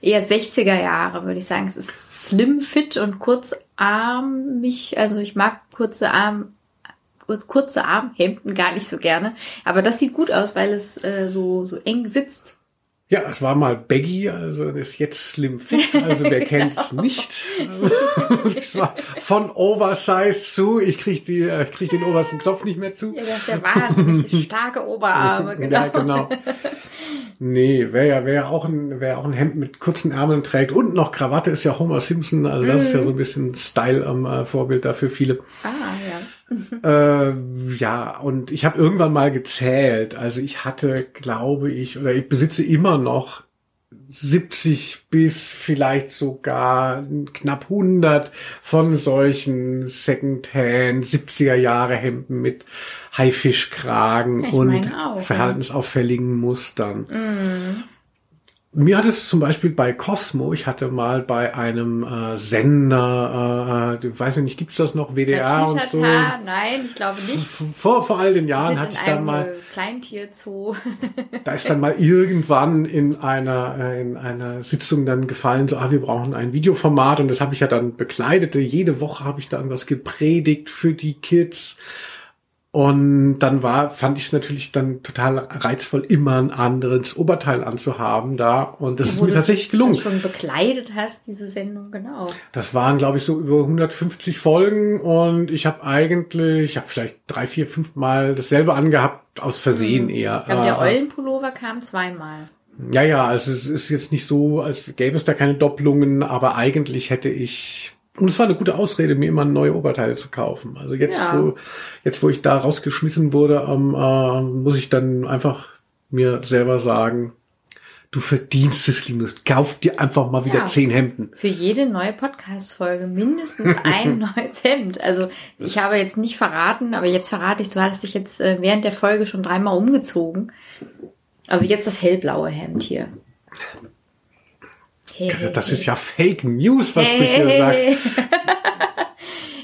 eher 60er Jahre, würde ich sagen. Es ist slim fit und kurzarmig, also ich mag kurze Arm kurze Armhemden gar nicht so gerne, aber das sieht gut aus, weil es äh, so so eng sitzt ja, es war mal Baggy, also ist jetzt Slim Fit, also wer kennt es nicht. es war von Oversize zu, ich krieg die, äh, ich krieg den obersten Knopf nicht mehr zu. Ja, der wahnsinnig starke Oberarme, genau. Ja, genau. Nee, wäre ja, wäre auch ein, wäre auch ein Hemd mit kurzen Ärmeln trägt und noch Krawatte ist ja Homer Simpson, also das ist ja so ein bisschen Style am äh, Vorbild dafür viele. Ah, ja. Äh, ja, und ich habe irgendwann mal gezählt. Also ich hatte, glaube ich, oder ich besitze immer noch 70 bis vielleicht sogar knapp 100 von solchen Secondhand 70er Jahre Hemden mit Haifischkragen ja, und auch, verhaltensauffälligen Mustern. Mm. Mir hat es zum Beispiel bei Cosmo, ich hatte mal bei einem äh, Sender, äh, weiß ich nicht, gibt's das noch, WDR und so? Nein, ich glaube nicht. Vor, vor all den Jahren hatte ich dann mal. Kleintierzoo. da ist dann mal irgendwann in einer, äh, in einer Sitzung dann gefallen, so, ah, wir brauchen ein Videoformat und das habe ich ja dann bekleidet. Jede Woche habe ich dann was gepredigt für die Kids. Und dann war, fand ich es natürlich dann total reizvoll, immer ein anderes Oberteil anzuhaben da. Und das ja, ist mir tatsächlich gelungen. Du schon bekleidet hast, diese Sendung, genau. Das waren, glaube ich, so über 150 Folgen und ich habe eigentlich, ich habe vielleicht drei, vier, fünf Mal dasselbe angehabt, aus Versehen mhm. eher. Ich glaube, der Eulenpullover kam zweimal. Ja, ja, also es ist jetzt nicht so, als gäbe es da keine Doppelungen, aber eigentlich hätte ich und es war eine gute Ausrede, mir immer neue Oberteile zu kaufen. Also jetzt, ja. wo, jetzt, wo ich da rausgeschmissen wurde, ähm, äh, muss ich dann einfach mir selber sagen, du verdienst es, Linus. Kauf dir einfach mal wieder ja. zehn Hemden. Für jede neue Podcast-Folge mindestens ein neues Hemd. Also ich habe jetzt nicht verraten, aber jetzt verrate ich, du hattest dich jetzt äh, während der Folge schon dreimal umgezogen. Also jetzt das hellblaue Hemd hier. Also das ist ja Fake News, was du hier sagst.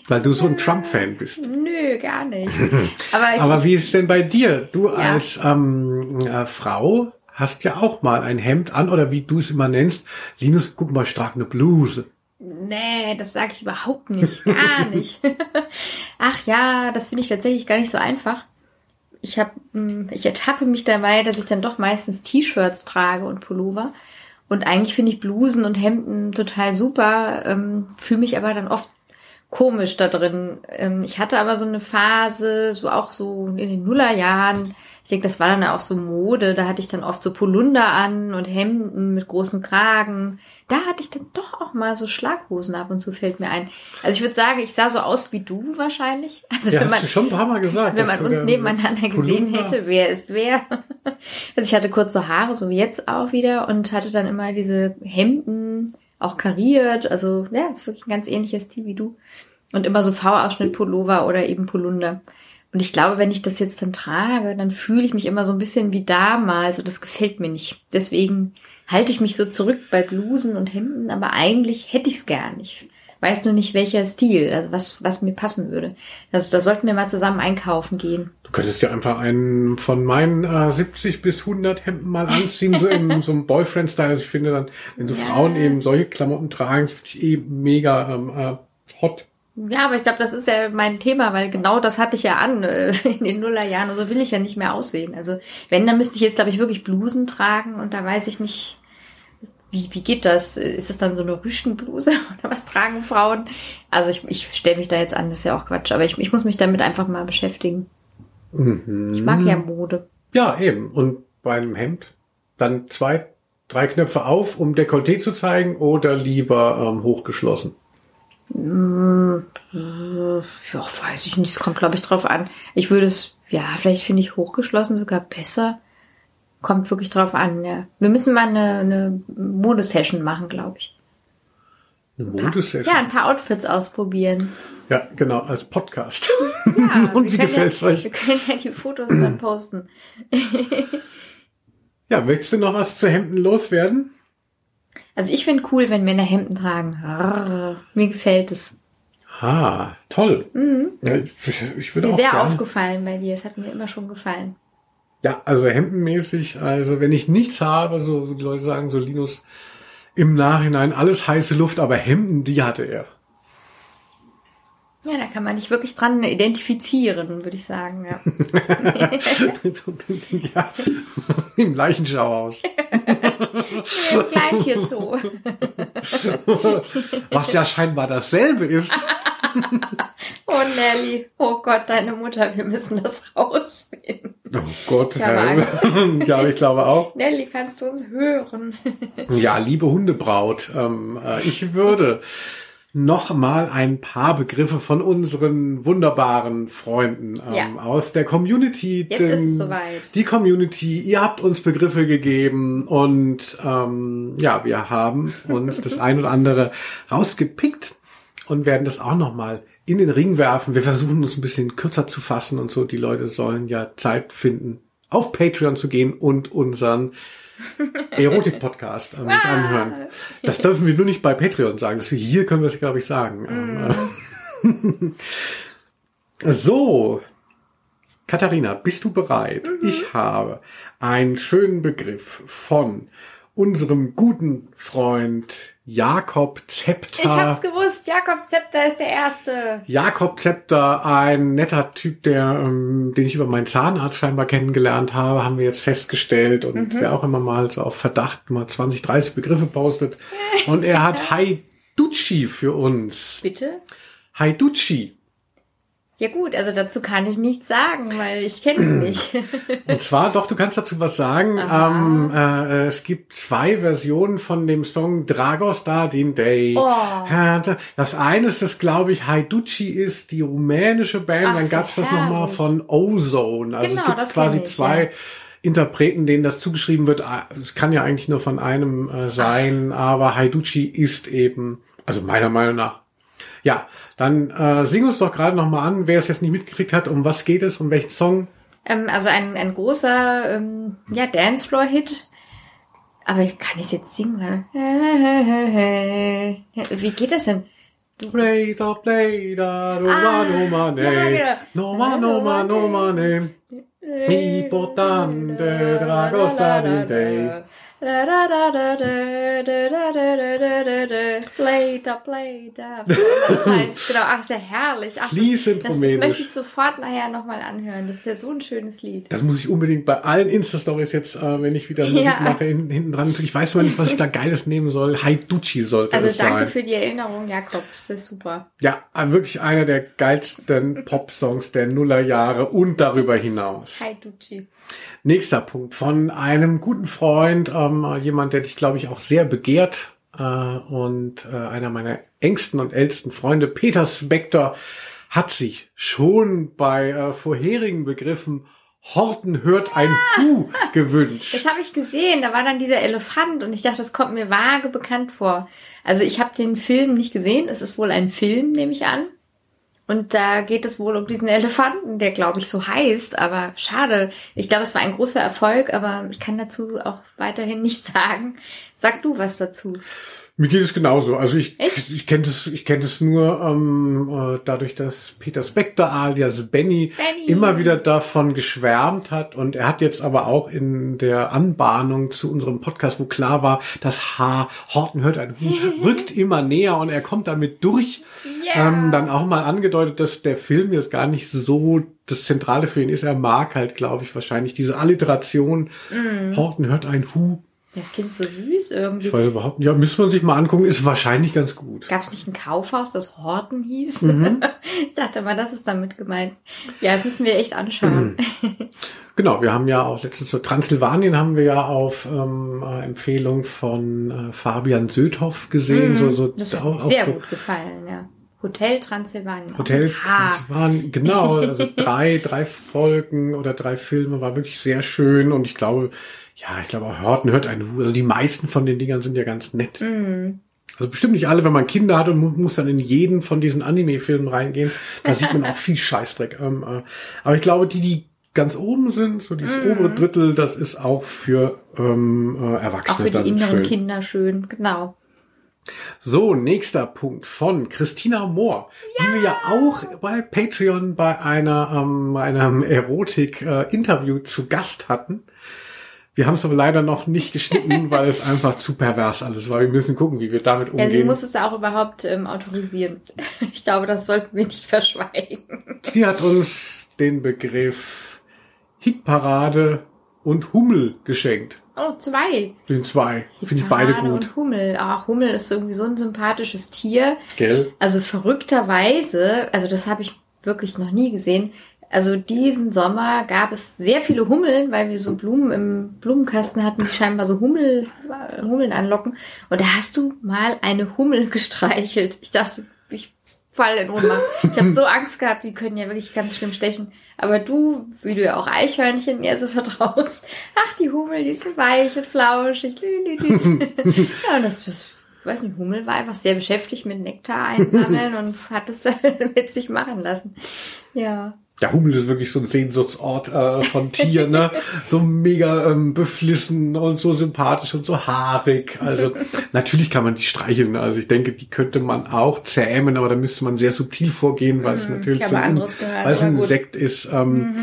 Weil du so ein Trump-Fan bist. Nö, gar nicht. Aber, Aber wie ist es denn bei dir? Du ja. als ähm, äh, Frau hast ja auch mal ein Hemd an oder wie du es immer nennst. Linus, guck mal, stark eine Bluse. Nee, das sage ich überhaupt nicht. Gar nicht. Ach ja, das finde ich tatsächlich gar nicht so einfach. Ich habe, hm, ich ertappe mich dabei, dass ich dann doch meistens T-Shirts trage und Pullover. Und eigentlich finde ich Blusen und Hemden total super, ähm, fühle mich aber dann oft komisch da drin. Ähm, ich hatte aber so eine Phase, so auch so in den Nullerjahren, ich denke, das war dann auch so Mode, da hatte ich dann oft so Polunder an und Hemden mit großen Kragen. Da hatte ich dann doch auch mal so Schlaghosen ab und zu, fällt mir ein. Also ich würde sagen, ich sah so aus wie du wahrscheinlich. Also ja, wenn man, schon ein paar Mal gesagt. Wenn man uns nebeneinander gesehen hätte, wer ist wer. Also ich hatte kurze Haare, so wie jetzt auch wieder und hatte dann immer diese Hemden auch kariert. Also ja, ist wirklich ein ganz ähnliches Stil wie du. Und immer so V-Ausschnitt Pullover oder eben Polunder. Und ich glaube, wenn ich das jetzt dann trage, dann fühle ich mich immer so ein bisschen wie damals und das gefällt mir nicht. Deswegen halte ich mich so zurück bei Blusen und Hemden, aber eigentlich hätte ich es gar nicht. Weiß nur nicht, welcher Stil, also was, was mir passen würde. Also da sollten wir mal zusammen einkaufen gehen. Du könntest ja einfach einen von meinen äh, 70 bis 100 Hemden mal anziehen, so im so einem Boyfriend-Style. Also ich finde dann, wenn so ja. Frauen eben solche Klamotten tragen, finde ich eh mega ähm, äh, hot. Ja, aber ich glaube, das ist ja mein Thema, weil genau das hatte ich ja an äh, in den Nullerjahren und so will ich ja nicht mehr aussehen. Also wenn, dann müsste ich jetzt, glaube ich, wirklich Blusen tragen und da weiß ich nicht, wie, wie geht das? Ist das dann so eine Rüschenbluse oder was tragen Frauen? Also ich, ich stelle mich da jetzt an, das ist ja auch Quatsch, aber ich, ich muss mich damit einfach mal beschäftigen. Mhm. Ich mag ja Mode. Ja, eben. Und bei einem Hemd dann zwei, drei Knöpfe auf, um Dekolleté zu zeigen oder lieber ähm, hochgeschlossen? Ja, weiß ich nicht, es kommt, glaube ich, drauf an. Ich würde es, ja, vielleicht finde ich hochgeschlossen sogar besser. Kommt wirklich drauf an, ja. Wir müssen mal eine, eine Modesession machen, glaube ich. Eine Modesession? Ja, ein paar Outfits ausprobieren. Ja, genau, als Podcast. Ja, Und wie gefällt's ja, euch? Wir können ja die Fotos dann posten. Ja, möchtest du noch was zu Hemden loswerden? Also ich finde cool, wenn Männer Hemden tragen. Mir gefällt es. Ah, toll. Ja, ich, ich würde Mir auch sehr gern. aufgefallen bei dir. Es hat mir immer schon gefallen. Ja, also hemdenmäßig, also wenn ich nichts habe, so, so die Leute sagen so Linus im Nachhinein alles heiße Luft, aber Hemden, die hatte er. Ja, da kann man dich wirklich dran identifizieren, würde ich sagen. Ja. ja, im Leichenschauhaus. Im Kleintierzoo. Was ja scheinbar dasselbe ist. Oh Nelly, oh Gott, deine Mutter, wir müssen das rausfinden. Oh Gott, Ich ja, ich glaube auch. Nelly, kannst du uns hören? Ja, liebe Hundebraut, ähm, äh, ich würde noch mal ein paar Begriffe von unseren wunderbaren Freunden ähm, Ja. aus der Community. Jetzt ist es soweit. Die Community, ihr habt uns Begriffe gegeben und ähm, ja, wir haben uns das ein oder andere rausgepickt und werden das auch noch mal in den Ring werfen. Wir versuchen uns ein bisschen kürzer zu fassen und so. Die Leute sollen ja Zeit finden, auf Patreon zu gehen und unseren Erotik-Podcast ähm, sich anhören. Das dürfen wir nur nicht bei Patreon sagen. Das hier können wir es, glaube ich, sagen. Ähm, so, Katharina, bist du bereit? Ich habe einen schönen Begriff von unserem guten Freund Jakob Zepter. Ich hab's gewusst, Jakob Zepter ist der Erste. Jakob Zepter, ein netter Typ, der, ähm, den ich über meinen Zahnarzt scheinbar kennengelernt habe, haben wir jetzt festgestellt und der auch immer mal so auf Verdacht mal 20, 30 Begriffe postet. Und er hat Haiduchi für uns. Bitte? Haiduchi. Ja gut, also dazu kann ich nichts sagen, weil ich kenne es nicht. Und zwar, doch, du kannst dazu was sagen. Ähm, äh, es gibt zwei Versionen von dem Song Dragos da din Day. Oh. Das eine ist, das glaube ich, Haiduchi ist die rumänische Band. Ach, Dann gab es das nochmal von Ozone. Also Genau, es gibt das quasi ich, zwei ja. Interpreten, denen das zugeschrieben wird. Ah, Es kann ja eigentlich nur von einem äh, sein, aber Haiduchi ist eben, also meiner Meinung nach, ja, dann äh, sing uns doch gerade nochmal an, wer es jetzt nicht mitgekriegt hat, um was geht es, um welchen Song. ähm, also ein, ein großer ähm, ja, Dancefloor-Hit. Aber kann ich jetzt singen? Warte. Wie geht das denn? Play da, play da, Ah, ma, no ma, ne. No ma, no ma, no ma, ne. Importante Dragos da. Later, later. Das heißt, genau, ach, sehr herrlich. Ach, Fließend das, das rumänisch. möchte ich sofort nachher nochmal anhören. Das ist ja so ein schönes Lied. Das muss ich unbedingt bei allen Insta-Stories jetzt, äh, wenn ich wieder Musik Ja. mache, hin, hinten dran. Ich weiß mal nicht, was ich da Geiles nehmen soll. Haiduchi sollte Also es danke sein. für die Erinnerung, Jakob. Das ist super. Ja, äh, wirklich einer der geilsten Pop-Songs der Nullerjahre und darüber hinaus. Hi, Ducci. Nächster Punkt von einem guten Freund, ähm, jemand, der dich, glaube ich, auch sehr begehrt äh, und äh, einer meiner engsten und ältesten Freunde, Peter Spector, hat sich schon bei äh, vorherigen Begriffen Horten hört ein Hu gewünscht. Das habe ich gesehen. Da war dann dieser Elefant und ich dachte, das kommt mir vage bekannt vor. Also ich habe den Film nicht gesehen. Es ist wohl ein Film, nehme ich an. Und da geht es wohl um diesen Elefanten, der glaube ich so heißt. Aber schade. Ich glaube, es war ein großer Erfolg, aber ich kann dazu auch weiterhin nichts sagen. Sag du was dazu. Mir geht es genauso. Also ich, Echt? ich kenne das, ich kenne das nur ähm, äh, dadurch, dass Peter Spector alias Benny, Benny. immer wieder davon geschwärmt hat und er hat jetzt aber auch in der Anbahnung zu unserem Podcast, wo klar war, das Haar Horten hört ein Hu, rückt immer näher und er kommt damit durch. Ja. Ähm, dann auch mal angedeutet, dass der Film jetzt gar nicht so das Zentrale für ihn ist. Er mag halt, glaube ich, wahrscheinlich diese Alliteration. Mhm. Horten hört ein Hu. Das klingt so süß irgendwie. Ich weiß überhaupt nicht. Ja, wir uns sich mal angucken. Ist wahrscheinlich ganz gut. Gab es nicht ein Kaufhaus, das Horten hieß? Mhm. ich dachte mal, das ist damit gemeint. Ja, das müssen wir echt anschauen. Genau, wir haben ja auch letztens so Transsilvanien haben wir ja auf ähm, äh, Empfehlung von äh, Fabian Södhoff gesehen. So, so Mhm. das hat auch, mir auch sehr so gut gefallen, ja. Hotel Transsilvanien. Hotel. Transsilvanien, genau, also drei, drei Folgen oder drei Filme, war wirklich sehr schön und ich glaube, ja, ich glaube auch Horten hört eine Hu. Also die meisten von den Dingern sind ja ganz nett. Mhm. Also bestimmt nicht alle, wenn man Kinder hat und mu- muss dann in jeden von diesen Anime-Filmen reingehen. Da sieht man auch viel Scheißdreck. Ähm, äh, aber ich glaube, die, die ganz oben sind, so dieses obere Drittel, das ist auch für ähm, äh, Mhm. Auch Erwachsene für die dann inneren schön. Kinder schön, genau. So, nächster Punkt von Christina Mohr, die wir ja auch bei Patreon bei einer ähm, bei einem Erotik-Interview zu Gast hatten. Wir haben es aber leider noch nicht geschnitten, weil es einfach zu pervers alles war. Wir müssen gucken, wie wir damit Ja, sie umgehen. muss es auch überhaupt ähm, autorisieren. Ich glaube, das sollten wir nicht verschweigen. Sie hat uns den Begriff Hitparade und Hummel geschenkt. Oh, zwei. Den zwei. Finde ich beide gut. Und Hummel. Ach, Hummel ist irgendwie so ein sympathisches Tier. Gell? Also verrückterweise, also das habe ich wirklich noch nie gesehen. Also diesen Sommer gab es sehr viele Hummeln, weil wir so Blumen im Blumenkasten hatten, die scheinbar so Hummel, äh, Hummeln anlocken. Und da hast du mal eine Hummel gestreichelt. Ich dachte, ich falle in Ohnmacht. Ich habe so Angst gehabt, die können ja wirklich ganz schlimm stechen. Aber du, wie du ja auch Eichhörnchen mehr so vertraust, ach, die Hummel, die ist so weich und flauschig. Ja, und das, das ich weiß nicht, Hummel war einfach sehr beschäftigt mit Nektar einsammeln und hat es mit sich machen lassen. Ja. Der Hummel ist wirklich so ein Sehnsuchtsort äh, von Tieren, ne? So mega ähm, beflissen und so sympathisch und so haarig. Also natürlich kann man die streicheln. Also ich denke, die könnte man auch zähmen, aber da müsste man sehr subtil vorgehen, weil es natürlich ich so ein, gehört, weil es ein. Insekt ist. Ähm,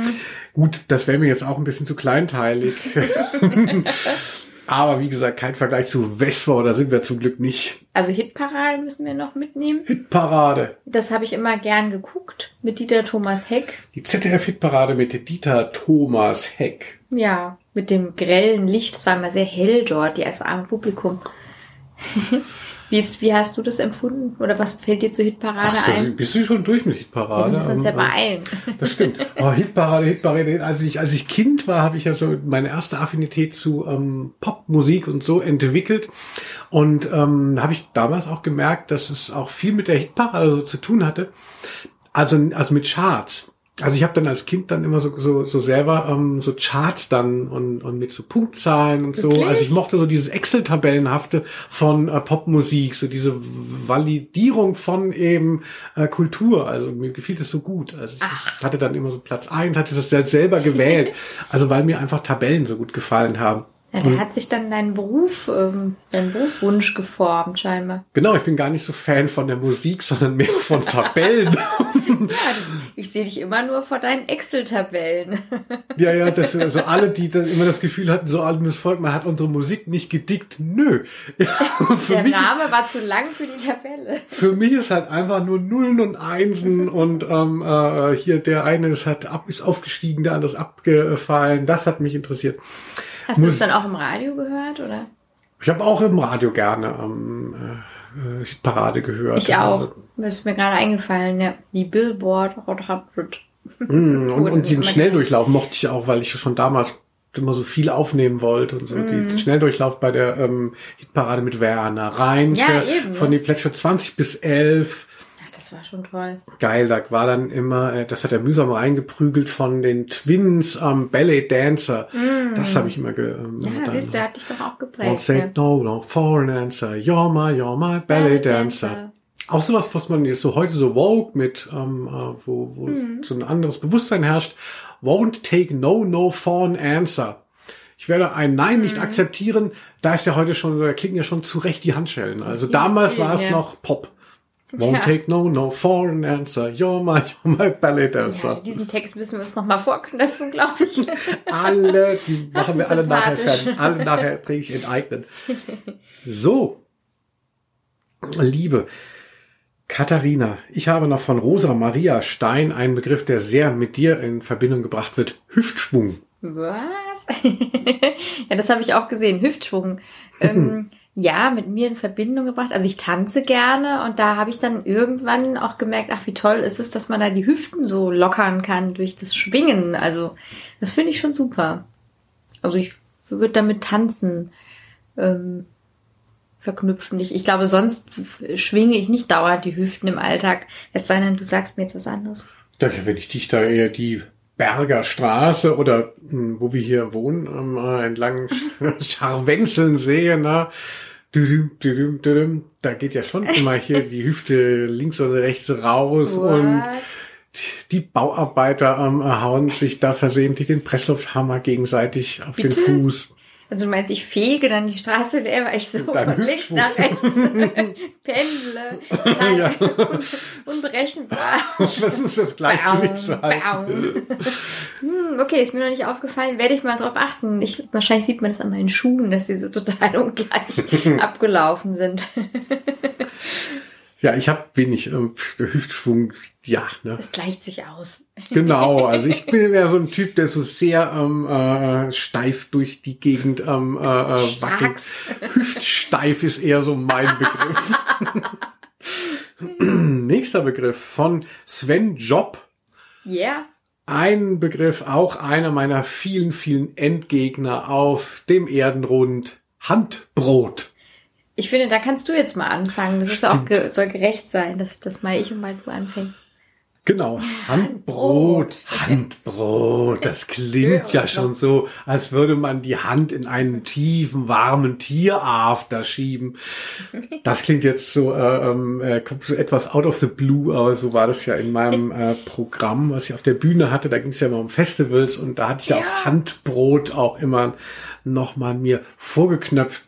Gut, das wäre mir jetzt auch ein bisschen zu kleinteilig. aber wie gesagt, kein Vergleich zu Vespa, da sind wir zum Glück nicht. Also Hitparade müssen wir noch mitnehmen. Hitparade. Das habe ich immer gern geguckt mit Dieter Thomas Heck. Die ZDF-Hitparade mit Dieter Thomas Heck. Ja, mit dem grellen Licht. Es war immer sehr hell dort, die das arme Publikum. wie, ist, wie hast du das empfunden? Oder was fällt dir zur Hitparade Ach, ein? bist du schon durch mit Hitparade? Wir müssen uns ja Ähm, beeilen. Das stimmt. Oh, Hitparade, Hitparade. Als ich, als ich Kind war, habe ich ja so meine erste Affinität zu ähm, Popmusik und so entwickelt. Und ähm, habe ich damals auch gemerkt, dass es auch viel mit der Hitparade so zu tun hatte. Also, also mit Charts. Also ich habe dann als Kind dann immer so so, so selber ähm, so Charts dann und, und mit so Punktzahlen und so. Wirklich? Also ich mochte so dieses Excel-Tabellenhafte von äh, Popmusik, so diese Validierung von eben äh, Kultur. Also mir gefiel das so gut. Also ich hatte dann immer so Platz eins, hatte das selber gewählt. Also weil mir einfach Tabellen so gut gefallen haben. Ja, da hat sich dann dein Beruf, ähm, dein Berufswunsch geformt, scheinbar. Genau, ich bin gar nicht so Fan von der Musik, sondern mehr von Tabellen. Ich sehe dich immer nur vor deinen Excel-Tabellen. Ja, ja, das also alle, die dann immer das Gefühl hatten, so altes Volk, man hat unsere Musik nicht gedickt. Nö. Ja, Der mich ist, Name war zu lang für die Tabelle. für mich ist halt einfach nur Nullen und Einsen und ähm, äh, hier der eine ist hat ab, ist aufgestiegen, der andere ist abgefallen. Das hat mich interessiert. Hast du es dann auch im Radio gehört, oder? Ich habe auch im Radio gerne ähm, äh, Parade gehört. Ich auch. Also, Das ist mir gerade eingefallen, ja. Die Billboard Hot 100. mm, und, und den Schnelldurchlauf mochte ich auch, weil ich schon damals immer so viel aufnehmen wollte und so. Die, Mhm. Schnelldurchlauf bei der ähm, Hitparade mit Werner Reinke Ja, eben, von den Plätzen 20 bis 11. Das war schon toll. Geil, da war dann immer, äh, das hat er mühsam reingeprügelt von den Twins ähm, Ballet Dancer. Das habe ich immer ge ähm, Mhm. Ja, dann- siehst du, der hat dich doch auch Won't geprägt. say Ja. no, no, for an answer. You're my, you're my ballet dancer. Auch sowas, was man jetzt so heute so Vogue mit, ähm, äh, wo, wo Mhm. so ein anderes Bewusstsein herrscht. Won't take no, no for an answer. Ich werde ein Nein nicht mhm. akzeptieren. Da ist ja heute schon, da klicken ja schon zurecht die Handschellen. Also damals war es ja. noch Pop. Won't ja. take no, no for an answer. You're my, you're my ballet dancer. Ja, also diesen Text müssen wir uns nochmal vorknöpfen, glaube ich. alle, die machen wir alle nachher fertig. Alle nachher kriege ich enteignet. So. Liebe Katharina, ich habe noch von Rosa Maria Stein einen Begriff, der sehr mit dir in Verbindung gebracht wird. Hüftschwung. Was? ja, das habe ich auch gesehen. Hüftschwung. ähm, ja, mit mir in Verbindung gebracht. Also ich tanze gerne und da habe ich dann irgendwann auch gemerkt, ach, wie toll ist es, dass man da die Hüften so lockern kann durch das Schwingen. Also das finde ich schon super. Also ich würde damit tanzen ähm, verknüpfen. Ich, ich glaube, sonst schwinge ich nicht dauernd die Hüften im Alltag. Es sei denn, du sagst mir jetzt was anderes. Ja, wenn ich dich da eher die Berger Straße oder hm, wo wir hier wohnen, ähm, äh, entlang Scharwenzeln sehe, na, da geht ja schon immer hier die Hüfte links oder rechts raus What? und die Bauarbeiter ähm, hauen sich da versehentlich den Presslufthammer gegenseitig auf Bitte? den Fuß. Also du meinst, ich fege dann die Straße leer, weil ich so von links nach rechts pendle. ja. unberechenbar. Was muss das Gleichgewicht sein? hm, okay, ist mir noch nicht aufgefallen. Werde ich mal drauf achten. Ich, wahrscheinlich sieht man das an meinen Schuhen, dass sie so total ungleich abgelaufen sind. Ja, ich habe wenig ähm, Hüftschwung, ja. Ne? Es gleicht sich aus. Genau, also ich bin ja so ein Typ, der so sehr ähm, äh, steif durch die Gegend ähm, äh, äh wackelt. Hüftsteif ist eher so mein Begriff. Nächster Begriff von Sven Job. Ja. Yeah. Ein Begriff, auch einer meiner vielen, vielen Endgegner auf dem Erdenrund. Handbrot. Ich finde, da kannst du jetzt mal anfangen. Das ist auch ge soll gerecht sein, dass das mal ich und mal du anfängst. Genau, Handbrot, Handbrot, das klingt ja schon so, als würde man die Hand in einen tiefen, warmen Tierafter schieben. Das klingt jetzt so, äh, ähm, äh, kommt so etwas out of the blue, aber so war das ja in meinem äh, Programm, was ich auf der Bühne hatte. Da ging es ja immer um Festivals und da hatte ich ja, ja auch Handbrot auch immer nochmal mir vorgeknöpft.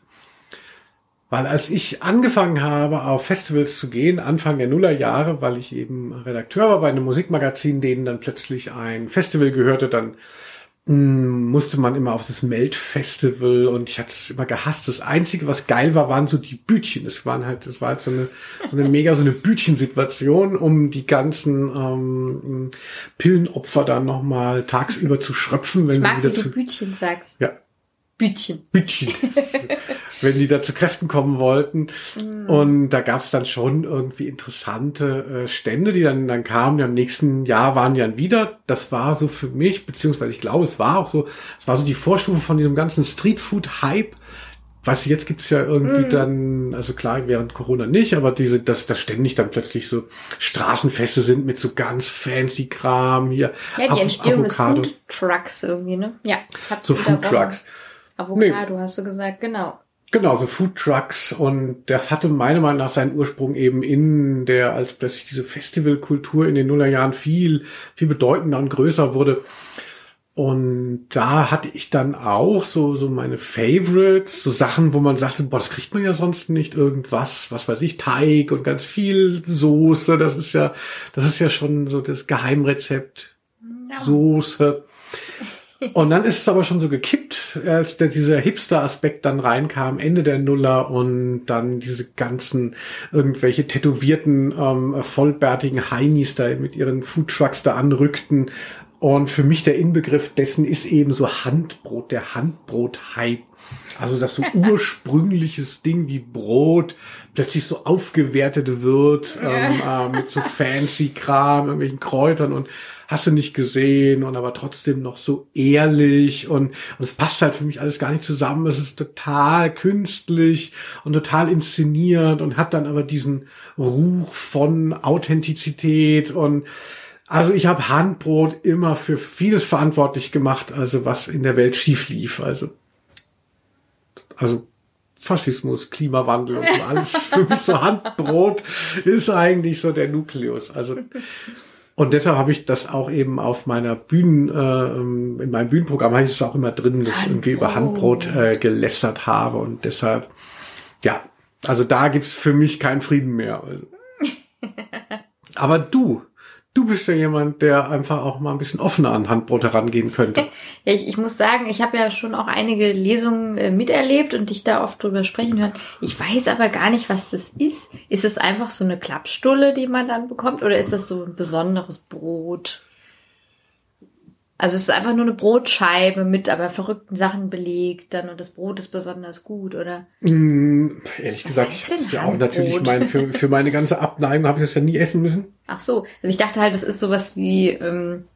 Weil als ich angefangen habe, auf Festivals zu gehen, Anfang der Nullerjahre, weil ich eben Redakteur war bei einem Musikmagazin, denen dann plötzlich ein Festival gehörte, dann mh, mm, musste man immer auf das Melt-Festival und ich hatte es immer gehasst. Das Einzige, was geil war, waren so die Bütchen. Das waren halt, das war halt so eine, so eine mega so eine Bütchensituation, um die ganzen ähm, Pillenopfer dann nochmal tagsüber zu schröpfen, wenn ich mag, sie wieder wie zu. Du Bütchen sagst. Ja, Bütchen. Bütchen. Wenn die da zu Kräften kommen wollten. Mm. Und da gab es dann schon irgendwie interessante äh, Stände, die dann, dann kamen. Die am nächsten Jahr waren die dann wieder. Das war so für mich, beziehungsweise ich glaube, es war auch so, es war so die Vorstufe von diesem ganzen Streetfood-Hype. Du, jetzt gibt es ja irgendwie mm. dann, also klar, während Corona nicht, aber diese, dass da ständig dann plötzlich so Straßenfeste sind mit so ganz fancy Kram hier. Ja, die Entstehung Avocado. des Food Trucks irgendwie, ne? Ja. So Food Trucks. Avocado, nee. hast du gesagt, genau. Genau, so Food Trucks und das hatte meiner Meinung nach seinen Ursprung eben in der, als plötzlich diese Festivalkultur in den Nullerjahren viel, viel bedeutender und größer wurde. Und da hatte ich dann auch so, so meine Favorites, so Sachen, wo man sagte, boah, das kriegt man ja sonst nicht irgendwas, was weiß ich, Teig und ganz viel Soße, das ist ja, das ist ja schon so das Geheimrezept. Ja. Soße. Und dann ist es aber schon so gekippt, als der, dieser Hipster-Aspekt dann reinkam, Ende der Nuller und dann diese ganzen irgendwelche tätowierten, ähm, vollbärtigen Heinis da mit ihren Foodtrucks da anrückten. Und für mich der Inbegriff dessen ist eben so Handbrot, der Handbrot-Hype. Also das so ursprüngliches Ding wie Brot plötzlich so aufgewertet wird ähm, äh, mit so fancy Kram, irgendwelchen Kräutern und hast du nicht gesehen und aber trotzdem noch so ehrlich und, und es passt halt für mich alles gar nicht zusammen. Es ist total künstlich und total inszeniert und hat dann aber diesen Ruch von Authentizität und also ich habe Handbrot immer für vieles verantwortlich gemacht, also was in der Welt schief lief. Also, also Faschismus, Klimawandel und so alles für mich so Handbrot ist eigentlich so der Nukleus. Also Und deshalb habe ich das auch eben auf meiner Bühnen, äh, in meinem Bühnenprogramm habe ich es auch immer drin, dass ich irgendwie über Handbrot äh, gelästert habe und deshalb, ja, also da gibt's für mich keinen Frieden mehr. Aber du, du bist ja jemand, der einfach auch mal ein bisschen offener an Handbrot herangehen könnte. Ja, ich, ich muss sagen, ich habe ja schon auch einige Lesungen äh, miterlebt und dich da oft drüber sprechen hören. Ich weiß aber gar nicht, was das ist. Ist es einfach so eine Klappstulle, die man dann bekommt, oder ist das so ein besonderes Brot? Also es ist einfach nur eine Brotscheibe mit aber verrückten Sachen belegt dann und das Brot ist besonders gut, oder? Mm, ehrlich gesagt, heißt ich hab's ja auch natürlich mein, für, für meine ganze Abneigung habe ich das ja nie essen müssen. Ach so, also ich dachte halt, das ist sowas wie, ähm,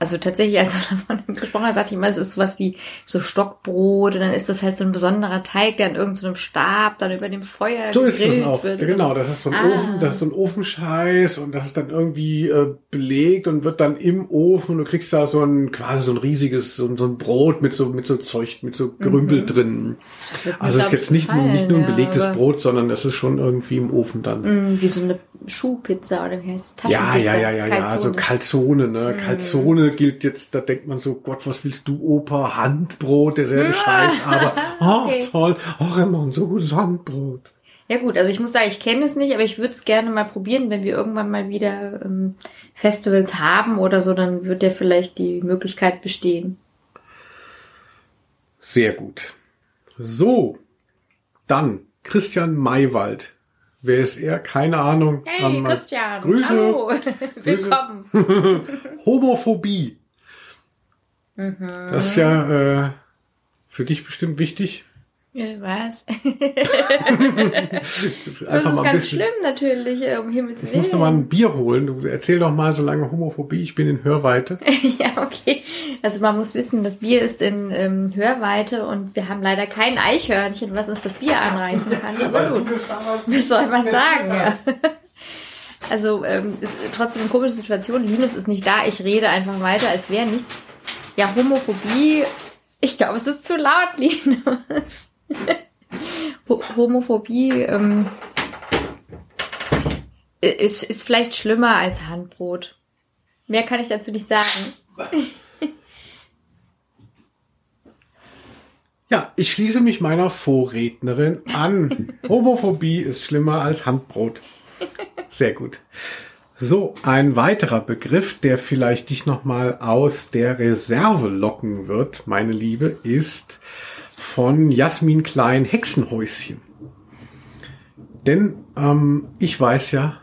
also tatsächlich, als du davon gesprochen hast, sagte ich mal, es ist sowas wie so Stockbrot und dann ist das halt so ein besonderer Teig, der an irgendeinem Stab dann über dem Feuer So ist es auch. wird. Ja, genau, so. das ist so ein Ah. Ofen, das ist so ein Ofenscheiß und das ist dann irgendwie äh, belegt und wird dann im Ofen und du kriegst da so ein quasi so ein riesiges so, ein- so ein Brot mit so mit so Zeug mit so Gerümpel drin. Wird mir, Also es ist jetzt nicht nur, gefallen, nicht nur ein ja, belegtes aber, Brot, sondern es ist schon irgendwie im Ofen dann. mh, Wie so eine Schuhpizza oder wie heißt es? Ja, ja, ja, ja, ja, Calzone. Calzone, ne? Calzone gilt jetzt, da denkt man so, Gott, was willst du, Opa? Handbrot, derselbe Scheiß, aber, ach, Okay. toll, ach, er macht ein so gutes Handbrot. Ja gut, also ich muss sagen, ich kenne es nicht, aber ich würde es gerne mal probieren, wenn wir irgendwann mal wieder ähm, Festivals haben oder so, dann wird ja vielleicht die Möglichkeit bestehen. Sehr gut. So, dann Christian Maywald. Wer ist er? Keine Ahnung. Hey Ähm, Christian, Grüße. hallo, willkommen. Homophobie. Mhm. Das ist ja äh, für dich bestimmt wichtig. Ja, was? Das ist ganz bisschen. schlimm natürlich, äh, um Himmels Ich muss noch mal Willen. ein Bier holen. Du erzähl doch mal so lange Homophobie. Ich bin in Hörweite. ja, okay. Also man muss wissen, das Bier ist in ähm, Hörweite und wir haben leider kein Eichhörnchen, was uns das Bier anreichen kann. Aber gut, was soll man sagen? Ja. Also ähm, ist trotzdem eine komische Situation. Linus ist nicht da. Ich rede einfach weiter, als wäre nichts. Ja, Homophobie. Ich glaube, es ist zu laut, Linus. Ho Homophobie ähm, ist, ist vielleicht schlimmer als Handbrot. Mehr kann ich dazu nicht sagen. Ja, ich schließe mich meiner Vorrednerin an. Homophobie ist schlimmer als Handbrot. Sehr gut. So, ein weiterer Begriff, der vielleicht dich nochmal aus der Reserve locken wird, meine Liebe, ist von Jasmin Klein Hexenhäuschen. Denn ähm, ich weiß ja,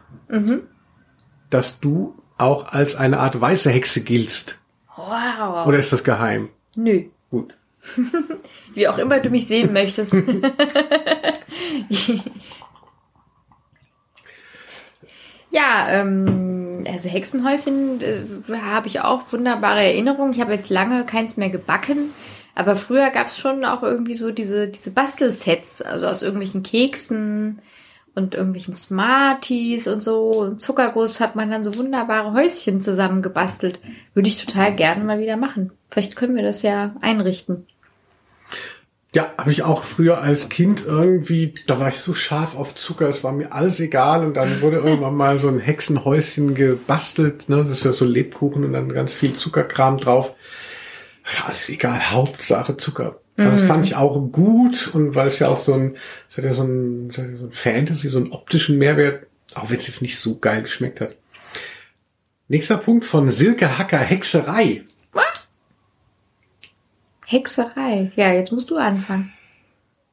dass du auch als eine Art weiße Hexe giltst. Wow. Oder ist das geheim? Nö. Gut. Wie auch immer du mich sehen möchtest. ja, ähm, also Hexenhäuschen äh, habe ich auch wunderbare Erinnerungen. Ich habe jetzt lange keins mehr gebacken. Aber früher gab es schon auch irgendwie so diese, diese Bastelsets, also aus irgendwelchen Keksen und irgendwelchen Smarties und so. Und Zuckerguss hat man dann so wunderbare Häuschen zusammen gebastelt. Würde ich total gerne mal wieder machen. Vielleicht können wir das ja einrichten. Ja, habe ich auch früher als Kind irgendwie, da war ich so scharf auf Zucker, es war mir alles egal und dann wurde irgendwann mal so ein Hexenhäuschen gebastelt, ne, das ist ja so Lebkuchen und dann ganz viel Zuckerkram drauf. Ja, alles egal, Hauptsache Zucker. Das fand ich auch gut und weil es ja auch so ein, es hat ja so ein, es hat ja so ein Fantasy, so einen optischen Mehrwert, auch wenn es jetzt nicht so geil geschmeckt hat. Nächster Punkt von Silke Hacker Hexerei. Hexerei. Ja, jetzt musst du anfangen.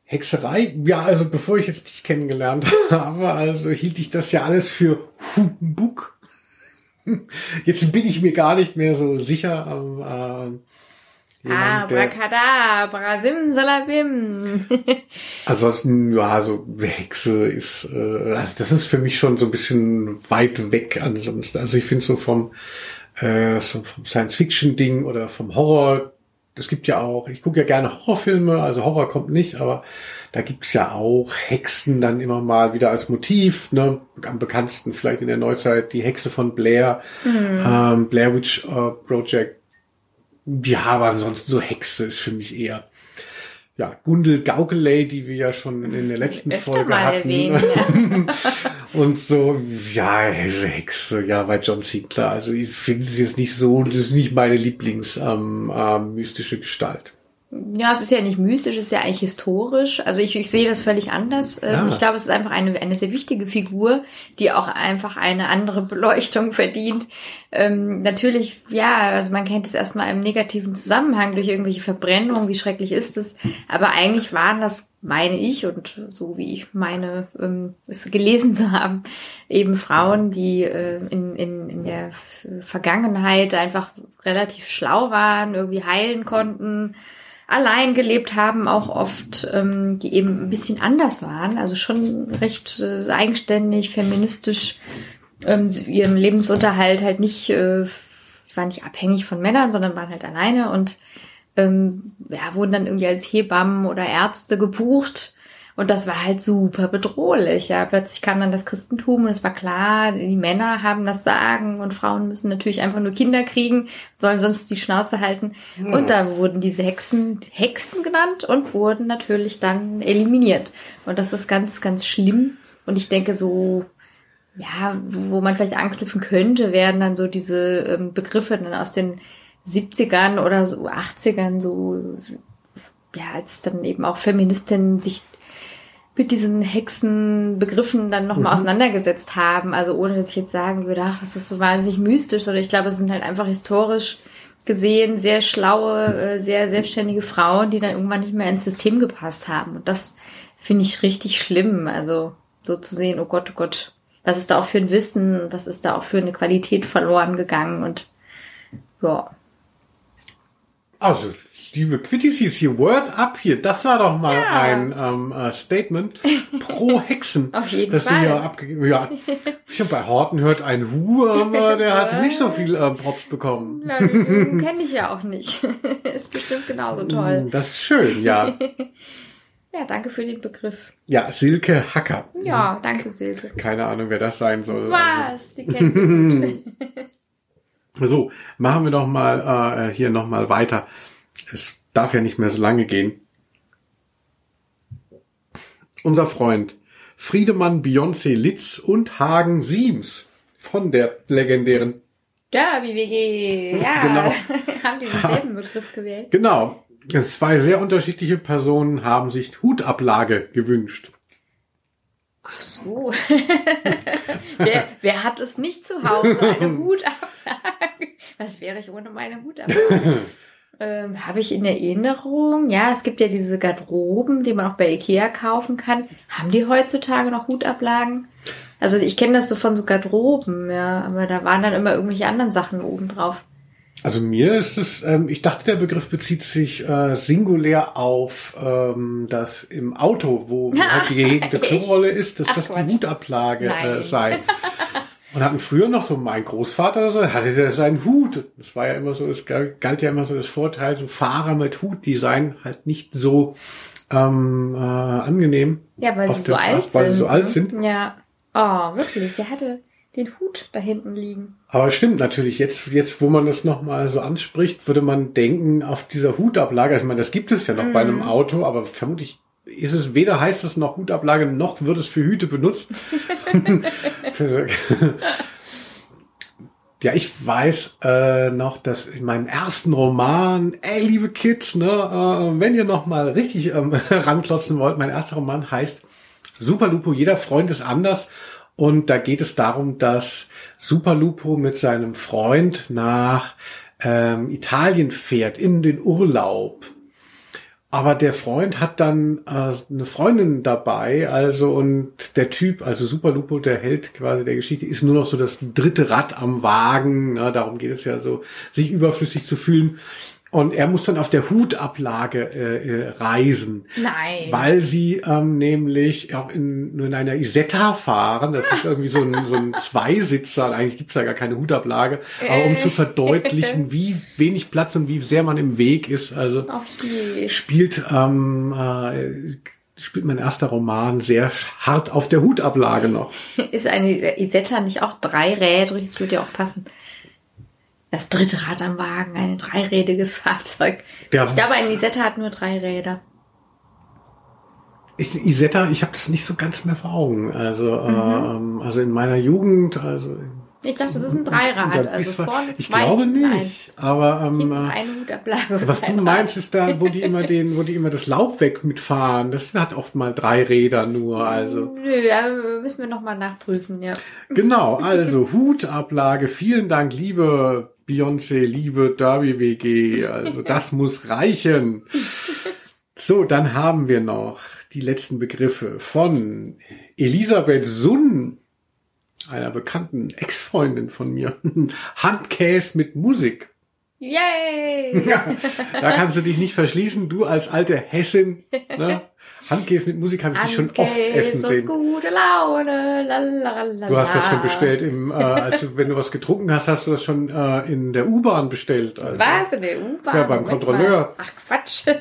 Hexerei? Ja, also bevor ich jetzt dich kennengelernt habe, also hielt ich das ja alles für Humbug. Jetzt bin ich mir gar nicht mehr so sicher. Ähm, äh, jemand, Abracadabra, simsalabim. ansonsten, ja, so Hexe ist, äh, also das ist für mich schon so ein bisschen weit weg ansonsten. Also ich finde so vom, äh, so vom Science-Fiction-Ding oder vom Horror, es gibt ja auch, ich gucke ja gerne Horrorfilme, also Horror kommt nicht, aber da gibt's ja auch Hexen dann immer mal wieder als Motiv, ne? Am bekanntesten vielleicht in der Neuzeit die Hexe von Blair, ähm, Blair Witch äh, Project. Ja, aber ansonsten so Hexe ist für mich eher ja, Gundel Gaukeley, die wir ja schon in der letzten Öfter Folge hatten. erwähnen, ja. Und so, ja, Hexe, ja, bei John Sinclair. Also ich finde es jetzt nicht so, das ist nicht meine Lieblings ähm, ähm, mystische Gestalt. Ja, es ist ja nicht mystisch, es ist ja eigentlich historisch. Also ich, ich sehe das völlig anders. Ähm, Ja. Ich glaube, es ist einfach eine, eine sehr wichtige Figur, die auch einfach eine andere Beleuchtung verdient. Ähm, natürlich, ja, also man kennt es erstmal im negativen Zusammenhang durch irgendwelche Verbrennungen, wie schrecklich ist es. Aber eigentlich waren das, meine ich, und so wie ich meine, ähm, es gelesen zu haben, eben Frauen, die äh, in, in, in der Vergangenheit einfach relativ schlau waren, irgendwie heilen konnten allein gelebt haben, auch oft, ähm, die eben ein bisschen anders waren, also schon recht äh, eigenständig, feministisch, ähm, ihren Lebensunterhalt halt nicht, äh, waren nicht abhängig von Männern, sondern waren halt alleine und ähm, ja, wurden dann irgendwie als Hebammen oder Ärzte gebucht. Und das war halt super bedrohlich. Ja, plötzlich kam dann das Christentum und es war klar, die Männer haben das Sagen und Frauen müssen natürlich einfach nur Kinder kriegen, sollen sonst die Schnauze halten. Und da wurden diese Hexen Hexen genannt und wurden natürlich dann eliminiert. Und das ist ganz, ganz schlimm. Und ich denke so, ja, wo man vielleicht anknüpfen könnte, werden dann so diese ähm, Begriffe dann aus den 70ern oder so 80ern so, ja, als dann eben auch Feministinnen sich mit diesen Hexenbegriffen dann nochmal auseinandergesetzt haben. Also ohne dass ich jetzt sagen würde, ach, das ist so wahnsinnig mystisch, oder ich glaube, es sind halt einfach historisch gesehen sehr schlaue, äh, sehr selbstständige Frauen, die dann irgendwann nicht mehr ins System gepasst haben. Und das finde ich richtig schlimm. Also so zu sehen, oh Gott, oh Gott, was ist da auch für ein Wissen, was ist da auch für eine Qualität verloren gegangen und ja. Also, liebe Quittis, hier Word up hier, das war doch mal Ja. ein ähm, äh, Statement pro Hexen. Auf jeden das Fall. du hier abgegeben Ja, ich hab bei Horten hört ein Hu, aber der hat nicht so viel äh, Props bekommen. ja Kenne ich ja auch nicht. ist bestimmt genauso toll. Das ist schön, ja. Ja, danke für den Begriff. Ja, Silke Hacker. Ja, danke Silke. Keine Ahnung, wer das sein soll. Was? Die kennen So, machen wir doch mal äh, hier noch mal weiter. Es darf ja nicht mehr so lange gehen. Unser Freund Friedemann Beyoncé Litz und Hagen Siems von der legendären. Derby WG. Ja, Genau. haben die denselben Begriff gewählt? Genau. Zwei sehr unterschiedliche Personen haben sich Hutablage gewünscht. Ach so. wer, wer hat es nicht zu Hause? Eine Hutablage. Was wäre ich ohne meine Hutablage? Ähm, Habe ich in Erinnerung. Ja, es gibt ja diese Garderoben, die man auch bei Ikea kaufen kann. Haben die heutzutage noch Hutablagen? Also ich kenne das so von so Garderoben, ja, aber da waren dann immer irgendwelche anderen Sachen oben drauf. Also mir ist es, ähm, ich dachte, der Begriff bezieht sich äh, singulär auf ähm, das im Auto, wo, halt die gehegte Echt? Klorolle ist, dass Ach, das die Quatsch. Hutablage äh, sei. Und hatten früher noch so mein Großvater oder so, hatte der seinen Hut. Das war ja immer so, es galt ja immer so das Vorteil, so Fahrer mit Hut, die seien halt nicht so ähm, äh, angenehm. Ja, weil sie so alt Straße, weil sind. sie so alt ne? sind. Ja. Oh, wirklich. Der hatte den Hut da hinten liegen. Aber stimmt natürlich, jetzt, jetzt wo man das nochmal so anspricht, würde man denken, auf dieser Hutablage, also ich meine, das gibt es ja noch bei Mhm. einem Auto, aber vermutlich ist es weder heißt es noch Hutablage, noch wird es für Hüte benutzt. ja, ich weiß äh, noch, dass in meinem ersten Roman, ey, liebe Kids, ne, äh, wenn ihr noch mal richtig ähm, ranklotzen wollt, mein erster Roman heißt Super Lupo, jeder Freund ist anders. Und da geht es darum, dass Super Lupo mit seinem Freund nach ähm, Italien fährt, in den Urlaub. Aber der Freund hat dann äh, eine Freundin dabei, also und der Typ, also Super Lupo, der Held quasi der Geschichte, ist nur noch so das dritte Rad am Wagen. Ne? Darum geht es ja so, sich überflüssig zu fühlen. Und er muss dann auf der Hutablage äh, äh, reisen. Nein. Weil sie ähm, nämlich auch in, nur in einer Isetta fahren. Das ist irgendwie so ein, so ein Zweisitzer. Eigentlich gibt's da gar keine Hutablage. Aber um zu verdeutlichen, wie wenig Platz und wie sehr man im Weg ist. Also je. spielt, ähm, äh, spielt mein erster Roman sehr hart auf der Hutablage noch. Ist eine Isetta nicht auch dreirädrig? Das würde ja auch passen. Das dritte Rad am Wagen, ein dreirädiges Fahrzeug. Ja. Ich glaube, eine Isetta hat nur drei Räder. Ich, Isetta, ich habe das nicht so ganz mehr vor Augen. Also, Mhm. ähm, also in meiner Jugend, also Ich dachte, das ist ein Dreirad. Also vorne ich zwei, glaube nicht. Aber ähm, äh, eine Hutablage. was du ein meinst, ist da, wo die immer den, wo die immer das Laub weg mitfahren. Das hat oft mal drei Räder nur. Also Nö, müssen wir nochmal nachprüfen, ja. genau. Also Hutablage. Vielen Dank, liebe Beyoncé, liebe Derby WG. Also das muss reichen. So, dann haben wir noch die letzten Begriffe von Elisabeth Sunn, einer bekannten Ex-Freundin von mir. Handkäse mit Musik. Yay! Ja, da kannst du dich nicht verschließen. Du als alte Hessin, ne? Handkäse mit Musik habe ich dich schon oft Handkäse essen sehen. gute Laune. Lalalala. Du hast das schon bestellt im, äh, also wenn du was getrunken hast, hast du das schon äh, in der U-Bahn bestellt. Also. Was? In der U-Bahn? Ja, beim Kontrolleur. Ach Quatsch.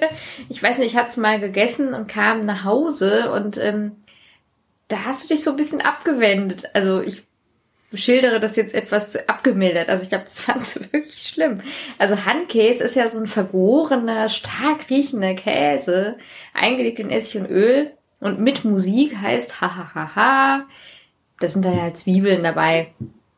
Ich weiß nicht, ich hatte es mal gegessen und kam nach Hause und ähm, da hast du dich so ein bisschen abgewendet. Also ich schildere das jetzt etwas abgemildert. Also ich glaube, das fandst du wirklich schlimm. Also Handkäse ist ja so ein vergorener, stark riechender Käse, eingelegt in Essig und Öl und mit Musik heißt ha ha ha ha. Da sind dann halt Zwiebeln dabei.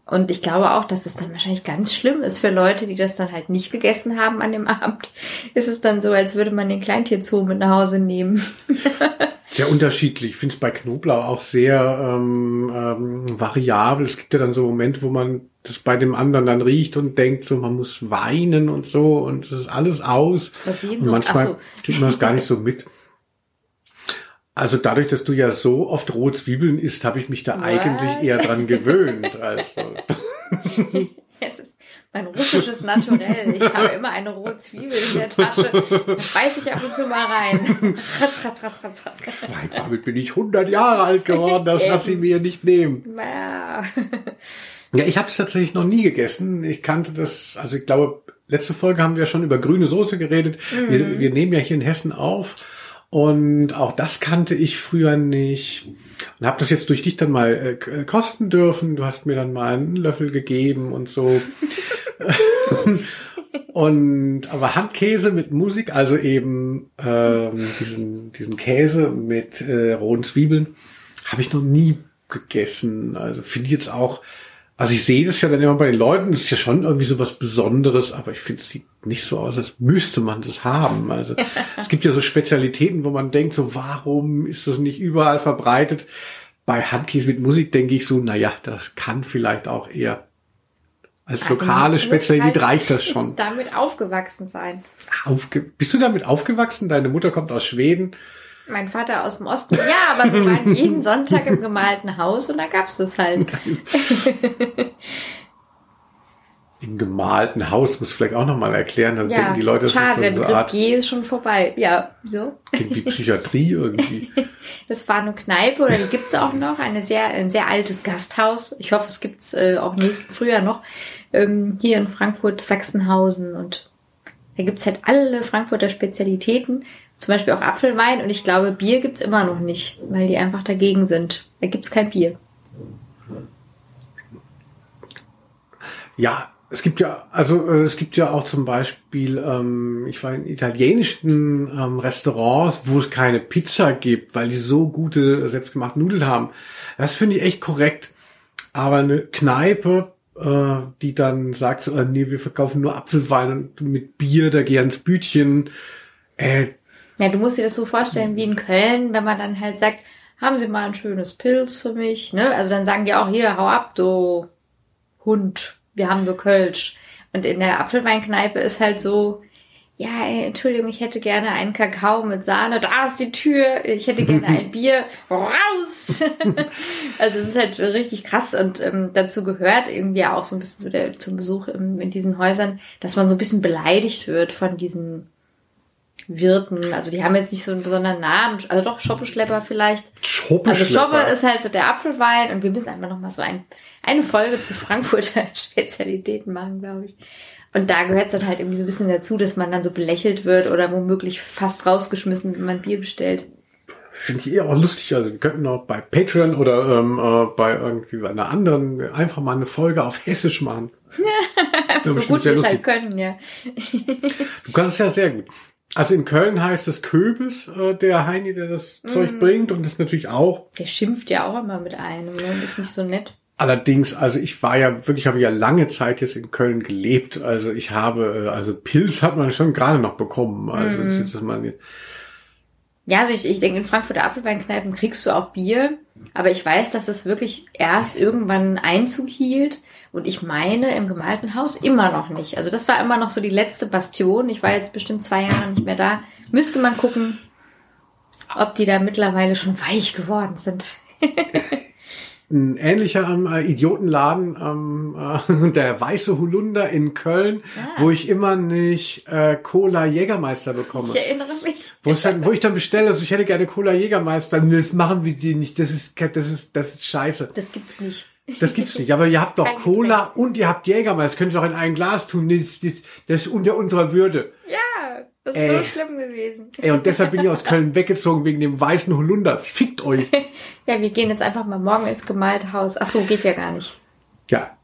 Und ich glaube auch, dass es dann wahrscheinlich ganz schlimm ist für Leute, die das dann halt nicht gegessen haben an dem Abend. Ist es dann so, als würde man den Kleintierzoo mit nach Hause nehmen. Sehr unterschiedlich. Ich finde es bei Knoblauch auch sehr ähm, ähm, variabel. Es gibt ja dann so Momente, wo man das bei dem anderen dann riecht und denkt, so man muss weinen und so und es ist alles aus. Was jeden Und manchmal so. kriegt man das gar nicht so mit. Also dadurch, dass du ja so oft rohe Zwiebeln isst, habe ich mich da Was? eigentlich eher dran gewöhnt. Also, Es ist mein russisches Naturell. Ich habe immer eine rohe Zwiebel in der Tasche. Da beiß ich ab und zu mal rein. Ratz, ratz, ratz, ratz, ratz. Nein, damit bin ich 100 Jahre alt geworden, das lass ich mir nicht nehmen. Ja. Ja, ich habe es tatsächlich noch nie gegessen. Ich kannte das, also ich glaube, letzte Folge haben wir schon über grüne Soße geredet. Wir, wir nehmen ja hier in Hessen auf. Und auch das kannte ich früher nicht. Und habe das jetzt durch dich dann mal äh, äh, kosten dürfen. Du hast mir dann mal einen Löffel gegeben und so. und aber Handkäse mit Musik, also eben ähm, diesen, diesen Käse mit äh, rohen Zwiebeln, habe ich noch nie gegessen. Also finde ich jetzt auch, also ich sehe das ja dann immer bei den Leuten, das ist ja schon irgendwie so was Besonderes, aber ich finde, es sieht nicht so aus, als müsste man das haben. Also es gibt ja so Spezialitäten, wo man denkt, so warum ist das nicht überall verbreitet? Bei Handkäse mit Musik denke ich so, na ja, das kann vielleicht auch eher als lokale Spezialität halt reicht das schon. Damit aufgewachsen sein. Aufge Bist du damit aufgewachsen? Deine Mutter kommt aus Schweden. Mein Vater aus dem Osten. Ja, aber wir waren jeden Sonntag im gemalten Haus und da gab's das halt. Im gemalten Haus, muss ich vielleicht auch nochmal erklären, dann Ja, denken die Leute, das schade, ist so der eine Begriff Art G ist schon vorbei. Ja, wieso? klingt wie Psychiatrie irgendwie. Das war eine Kneipe oder die gibt's auch noch, eine sehr, ein sehr altes Gasthaus. Ich hoffe, es gibt's äh, auch nächsten Frühjahr noch. Ähm, hier in Frankfurt, Sachsenhausen und da gibt's halt alle Frankfurter Spezialitäten. Zum Beispiel auch Apfelwein und ich glaube, Bier gibt's immer noch nicht, weil die einfach dagegen sind. Da gibt's kein Bier. Ja, es gibt ja, also äh, es gibt ja auch zum Beispiel, ähm, ich war in italienischen ähm, Restaurants, wo es keine Pizza gibt, weil die so gute selbstgemachte Nudeln haben. Das finde ich echt korrekt. Aber eine Kneipe, äh, die dann sagt, so, äh, nee, wir verkaufen nur Apfelwein und mit Bier, da geh ans Bütchen. Äh, Ja, du musst dir das so vorstellen wie in Köln, wenn man dann halt sagt, haben Sie mal ein schönes Pilz für mich, ne? Also dann sagen die auch, hier, hau ab, du Hund, wir haben nur Kölsch. Und in der Apfelweinkneipe ist halt so, ja, ey, Entschuldigung, ich hätte gerne einen Kakao mit Sahne, da ist die Tür, ich hätte gerne ein Bier, raus! also es ist halt richtig krass und ähm, dazu gehört irgendwie auch so ein bisschen so der, zum Besuch im, in diesen Häusern, dass man so ein bisschen beleidigt wird von diesen Wirten. Also die haben jetzt nicht so einen besonderen Namen, also doch Schoppeschlepper vielleicht. Also Schoppe Schoppeschlepper. ist halt so der Apfelwein und wir müssen einfach nochmal so ein, eine Folge zu Frankfurter Spezialitäten machen, glaube ich. Und da gehört es dann halt irgendwie so ein bisschen dazu, dass man dann so belächelt wird oder womöglich fast rausgeschmissen, wenn man Bier bestellt. Finde ich eher auch lustig. Also wir könnten auch bei Patreon oder ähm, äh, bei irgendwie einer anderen einfach mal eine Folge auf Hessisch machen. Ja, so gut wir es halt können, ja. Du kannst ja sehr gut. Also in Köln heißt es Köbis, äh, der Heini, der das Mhm. Zeug bringt und das natürlich auch. Der schimpft ja auch immer mit einem, ne? Ist nicht so nett. Allerdings, also ich war ja wirklich, habe ja lange Zeit jetzt in Köln gelebt. Also ich habe, äh, also Pilz hat man schon gerade noch bekommen. Also Mhm. das ist jetzt mal Ja, also ich, ich denke, in Frankfurter Apfelweinkneipen kriegst du auch Bier, aber ich weiß, dass es wirklich erst irgendwann Einzug hielt und ich meine im gemalten Haus immer noch nicht. Also das war immer noch so die letzte Bastion. Ich war jetzt bestimmt zwei Jahre nicht mehr da. Müsste man gucken, ob die da mittlerweile schon weich geworden sind. ein ähnlicher ähm, äh, Idiotenladen, ähm, äh, der Weiße Holunder in Köln, Ah. wo ich immer nicht äh, Cola Jägermeister bekomme. Ich erinnere mich. Wo, dann, wo ich dann bestelle, also ich hätte gerne Cola Jägermeister. Das machen wir die nicht. Das ist, das ist, das ist scheiße. Das gibt's nicht. Das gibt's nicht. Aber ihr habt doch Cola und ihr habt Jägermeister. Das könnt ihr doch in ein Glas tun. Das, das, das ist unter unserer Würde. Ja, das ist Äh. so schlimm gewesen. Ey, und deshalb bin ich aus Köln weggezogen wegen dem weißen Holunder. Fickt euch. Ja, wir gehen jetzt einfach mal morgen ins gemalte Haus. Ach so, geht ja gar nicht. Ja.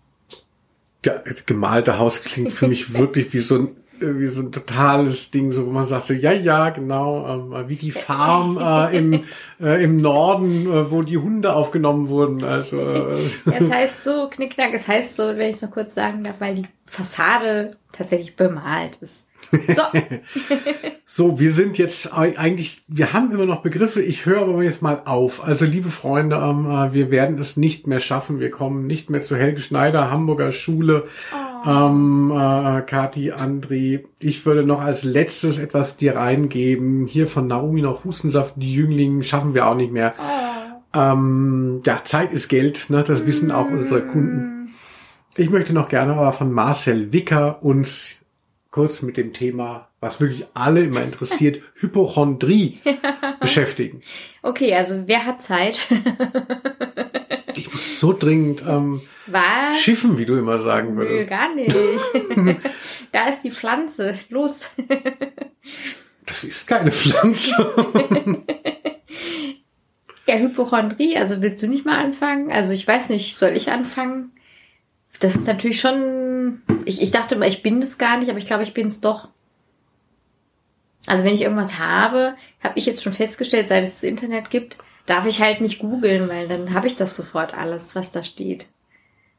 Ja, das gemalte Haus klingt für mich wirklich wie so ein äh, wie so ein totales Ding, so wo man sagt so, ja, ja, genau, ähm, wie die Farm äh, im, äh, im Norden, äh, wo die Hunde aufgenommen wurden. Also äh, Ja, es heißt so, Knickknack, es heißt so, wenn ich es noch kurz sagen darf, weil die Fassade tatsächlich bemalt ist. So, so, wir sind jetzt ei- eigentlich, wir haben immer noch Begriffe, ich höre aber jetzt mal auf. Also liebe Freunde, ähm, äh, wir werden es nicht mehr schaffen, wir kommen nicht mehr zu Helge Schneider, Hamburger Schule, ähm, äh, Kati, Andri. Ich würde noch als letztes etwas dir reingeben, hier von Naomi noch Hustensaft, die Jünglingen schaffen wir auch nicht mehr. Ähm, ja, Zeit ist Geld, ne? das wissen auch unsere Kunden. Ich möchte noch gerne aber von Marcel Wicker uns kurz mit dem Thema, was wirklich alle immer interessiert, Hypochondrie beschäftigen. okay, also wer hat Zeit? Ich muss so dringend ähm, Was? schiffen, wie du immer sagen Nö, würdest. gar nicht. da ist die Pflanze. Los. Das ist keine Pflanze. Ja, Hypochondrie, also willst du nicht mal anfangen? Also ich weiß nicht, soll ich anfangen? Das ist natürlich schon. Ich, ich dachte immer, ich bin es gar nicht, aber ich glaube, ich bin es doch. Also wenn ich irgendwas habe, habe ich jetzt schon festgestellt, seit es das Internet gibt, darf ich halt nicht googeln, weil dann habe ich das sofort alles, was da steht.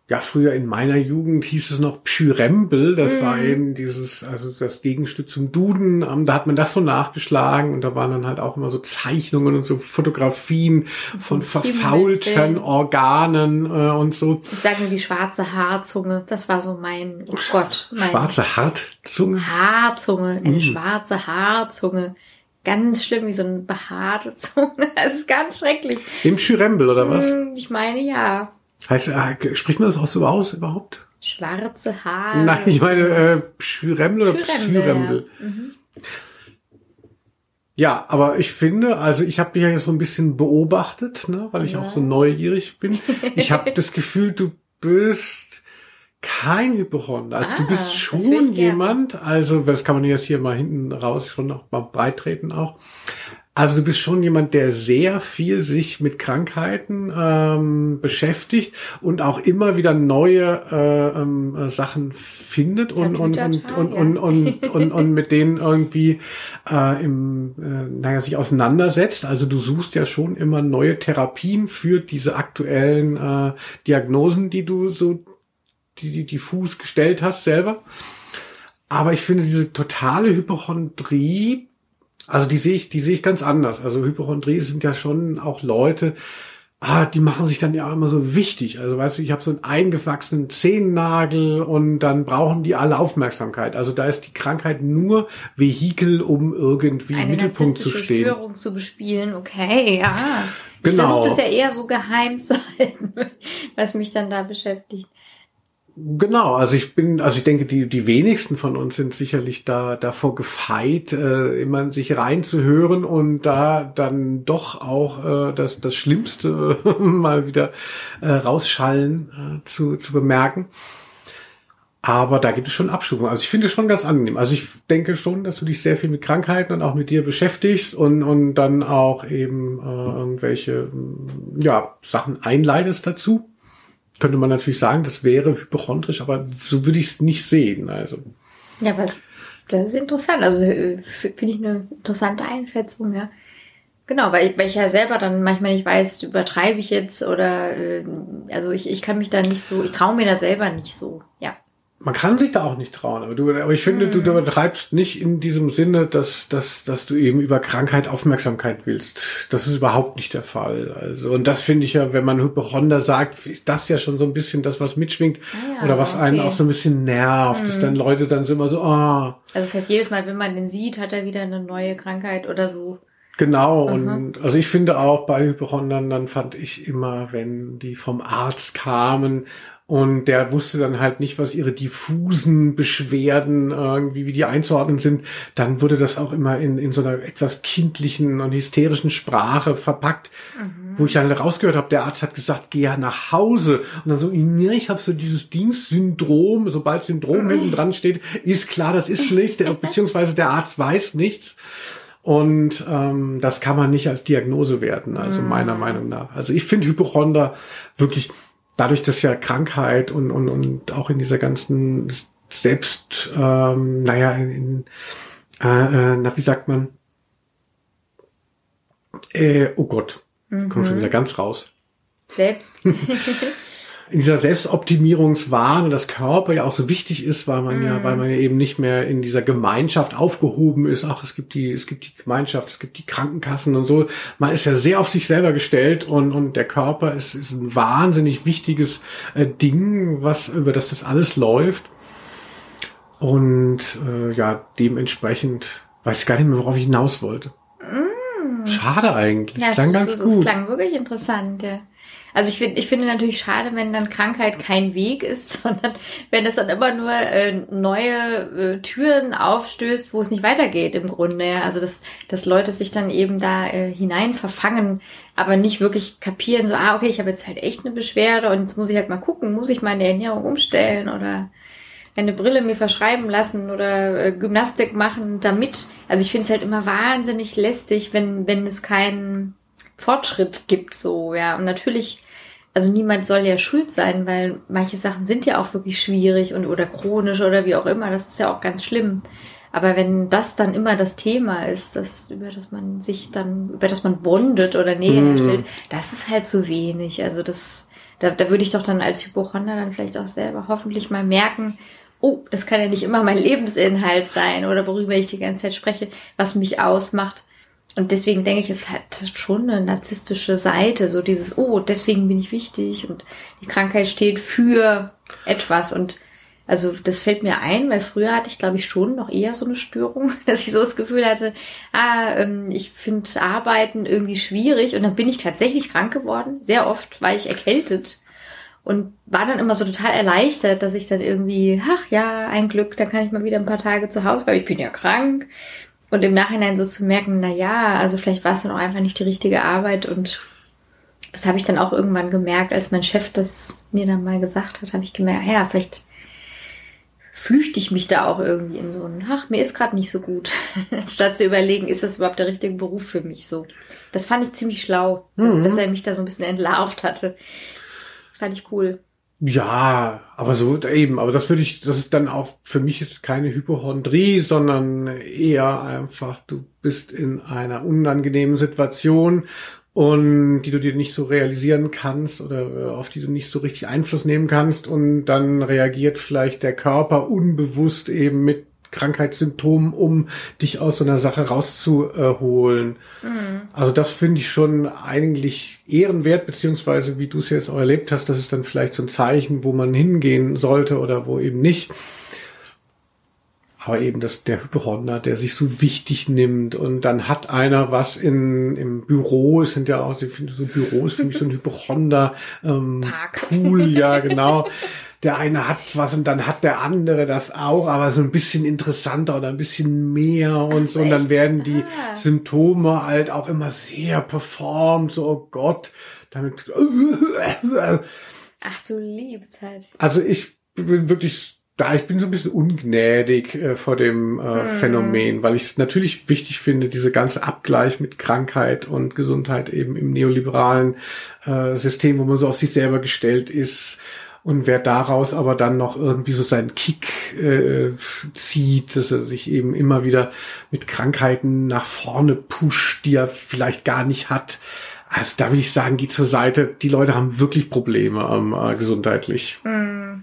Ja, früher in meiner Jugend hieß es noch Pschyrembel. Das war eben dieses, also das Gegenstück zum Duden. Ähm, da hat man das so nachgeschlagen und da waren dann halt auch immer so Zeichnungen und so Fotografien von verfaulten. Organen äh, und so. Ich sage nur die schwarze Haarzunge. Das war so mein, oh Gott, mein Schwarze Hartzunge. Haarzunge, eine Mm. schwarze Haarzunge. Ganz schlimm, wie so eine behaarte Zunge. Das ist ganz schrecklich. Im Pschyrembel oder was? Hm, Ich meine ja. Heißt, äh, spricht man das auch so aus überhaupt? Schwarze Haare. Nein, ich meine äh, Pschyrembel oder Pschyrembel. ja. Mhm. Ja, aber ich finde, also ich habe dich ja jetzt so ein bisschen beobachtet, ne, weil ich Ja. auch so neugierig bin. Ich habe das Gefühl, du bist kein Hypochonder. Also du Ah, bist das schon jemand, also das kann man jetzt hier mal hinten raus schon noch mal breit treten auch. Also du bist schon jemand, der sehr viel sich mit Krankheiten ähm, beschäftigt und auch immer wieder neue äh, ähm, äh, Sachen findet und und und und, und, und, und, und mit denen irgendwie äh, im, äh, naja, sich auseinandersetzt. Also du suchst ja schon immer neue Therapien für diese aktuellen äh, Diagnosen, die du so die, die diffus gestellt hast selber. Aber ich finde diese totale Hypochondrie, also die sehe ich, die sehe ich ganz anders. Also Hypochondrie sind ja schon auch Leute, ah, die machen sich dann ja auch immer so wichtig. Also weißt du, ich habe so einen eingewachsenen Zehennagel und dann brauchen die alle Aufmerksamkeit. Also da ist die Krankheit nur Vehikel, um irgendwie im Eine Mittelpunkt zu stehen. Störung zu bespielen. Okay, ja. Ich Genau. versuche das ja eher so geheim zu halten, was mich dann da beschäftigt. Genau, also ich bin, also ich denke, die, die wenigsten von uns sind sicherlich da davor gefeit, äh, immer sich reinzuhören und da dann doch auch äh, das, das Schlimmste mal wieder äh, rausschallen äh, zu, zu bemerken. Aber da gibt es schon Abstufungen. Also ich finde es schon ganz angenehm. Also ich denke schon, dass du dich sehr viel mit Krankheiten und auch mit dir beschäftigst und, und dann auch eben äh, irgendwelche ja, Sachen einleitest dazu könnte man natürlich sagen, das wäre hypochondrisch, aber so würde ich es nicht sehen. Also Ja, was? das ist interessant. Also äh, finde ich eine interessante Einschätzung, ja. Genau, weil ich, weil ich ja selber dann manchmal nicht weiß, übertreibe ich jetzt oder äh, also ich, ich kann mich da nicht so, ich traue mir da selber nicht so, ja man kann sich da auch nicht trauen, aber du, aber ich finde, mhm. du übertreibst nicht in diesem Sinne, dass, dass, dass du eben über Krankheit Aufmerksamkeit willst. Das ist überhaupt nicht der Fall. Also, und das finde ich ja, wenn man Hypochonder sagt, ist das ja schon so ein bisschen das, was mitschwingt ja, oder was okay. einen auch so ein bisschen nervt, mhm. dass dann Leute dann so immer so, ah. Oh. Also, das heißt, jedes Mal, wenn man den sieht, hat er wieder eine neue Krankheit oder so. Genau, mhm. und also ich finde auch bei Hypochondern, dann fand ich immer, wenn die vom Arzt kamen und der wusste dann halt nicht, was ihre diffusen Beschwerden irgendwie, wie die einzuordnen sind. Dann wurde das auch immer in, in so einer etwas kindlichen und hysterischen Sprache verpackt, mhm. wo ich dann rausgehört habe, der Arzt hat gesagt, geh ja nach Hause. Und dann so, ja, ich habe so dieses Dienstsyndrom, sobald Syndrom mhm. hinten dran steht, ist klar, das ist nichts, der, beziehungsweise der Arzt weiß nichts. Und ähm, das kann man nicht als Diagnose werten, also mhm. meiner Meinung nach. Also ich finde Hypochonder wirklich dadurch, dass ja Krankheit und, und, und auch in dieser ganzen Selbst, ähm, naja, in, äh, äh, na, wie sagt man? Äh, oh Gott, mhm. komm schon wieder ganz raus. Selbst. in dieser Selbstoptimierungswahn das Körper ja auch so wichtig ist, weil man mm. ja, weil man ja eben nicht mehr in dieser Gemeinschaft aufgehoben ist. Ach, es gibt die, es gibt die Gemeinschaft, es gibt die Krankenkassen und so. Man ist ja sehr auf sich selber gestellt und, und der Körper ist, ist ein wahnsinnig wichtiges äh, Ding, was, über das das alles läuft. Und äh, ja, dementsprechend weiß ich gar nicht mehr, worauf ich hinaus wollte. Mm. Schade eigentlich. Ja, das klang ganz so, gut. Das klang wirklich interessant, ja. Also ich finde, ich finde natürlich schade, wenn dann Krankheit kein Weg ist, sondern wenn es dann immer nur äh, neue äh, Türen aufstößt, wo es nicht weitergeht im Grunde. Also dass, dass Leute sich dann eben da äh, hinein verfangen, aber nicht wirklich kapieren, so, ah, okay, ich habe jetzt halt echt eine Beschwerde und jetzt muss ich halt mal gucken, muss ich meine Ernährung umstellen oder eine Brille mir verschreiben lassen oder äh, Gymnastik machen damit. Also ich finde es halt immer wahnsinnig lästig, wenn, wenn es keinen Fortschritt gibt, so, ja. Und natürlich, also niemand soll ja schuld sein, weil manche Sachen sind ja auch wirklich schwierig und oder chronisch oder wie auch immer. Das ist ja auch ganz schlimm. Aber wenn das dann immer das Thema ist, das, über das man sich dann, über das man bondet oder Nähe mm. herstellt, das ist halt zu wenig. Also das, da, da würde ich doch dann als Hypochonder dann vielleicht auch selber hoffentlich mal merken, oh, das kann ja nicht immer mein Lebensinhalt sein oder worüber ich die ganze Zeit spreche, was mich ausmacht. Und deswegen denke ich, es hat schon eine narzisstische Seite, so dieses, oh, deswegen bin ich wichtig und die Krankheit steht für etwas und also das fällt mir ein, weil früher hatte ich, glaube ich, schon noch eher so eine Störung, dass ich so das Gefühl hatte, ah, ähm, ich finde Arbeiten irgendwie schwierig und dann bin ich tatsächlich krank geworden. Sehr oft war ich erkältet und war dann immer so total erleichtert, dass ich dann irgendwie, ach ja, ein Glück, da kann ich mal wieder ein paar Tage zu Hause, weil ich bin ja krank. Und im Nachhinein so zu merken, na ja, also vielleicht war es dann auch einfach nicht die richtige Arbeit und das habe ich dann auch irgendwann gemerkt, als mein Chef das mir dann mal gesagt hat, habe ich gemerkt, ja, vielleicht flüchte ich mich da auch irgendwie in so ein, ach, mir ist gerade nicht so gut, statt zu überlegen, ist das überhaupt der richtige Beruf für mich so. Das fand ich ziemlich schlau, dass, mhm. dass er mich da so ein bisschen entlarvt hatte. Fand ich cool. Ja, aber so eben, aber das würde ich, das ist dann auch für mich jetzt keine Hypochondrie, sondern eher einfach, du bist in einer unangenehmen Situation und die du dir nicht so realisieren kannst oder äh, auf die du nicht so richtig Einfluss nehmen kannst und dann reagiert vielleicht der Körper unbewusst eben mit Krankheitssymptomen, um dich aus so einer Sache rauszuholen. Mhm. Also das finde ich schon eigentlich ehrenwert, beziehungsweise wie du es jetzt auch erlebt hast, das ist dann vielleicht so ein Zeichen, wo man hingehen sollte oder wo eben nicht. Aber eben das, der Hypochonder, der sich so wichtig nimmt und dann hat einer was in, im Büro, es sind ja auch, so Büros für mich so ein Hypochonder, ähm, Park. cool, ja, genau. Der eine hat was und dann hat der andere das auch, aber so ein bisschen interessanter oder ein bisschen mehr und so. Und dann werden die ah. Symptome halt auch immer sehr performt, so, oh Gott, damit. Ach du Liebzeit. Also ich bin wirklich da, ich bin so ein bisschen ungnädig äh, vor dem äh, mm. Phänomen, weil ich es natürlich wichtig finde, diese ganze Abgleich mit Krankheit und Gesundheit eben im neoliberalen äh, System, wo man so auf sich selber gestellt ist, Und wer daraus aber dann noch irgendwie so seinen Kick äh, zieht, dass er sich eben immer wieder mit Krankheiten nach vorne pusht, die er vielleicht gar nicht hat. Also da will ich sagen, geht zur Seite. Die Leute haben wirklich Probleme ähm, äh, gesundheitlich mm.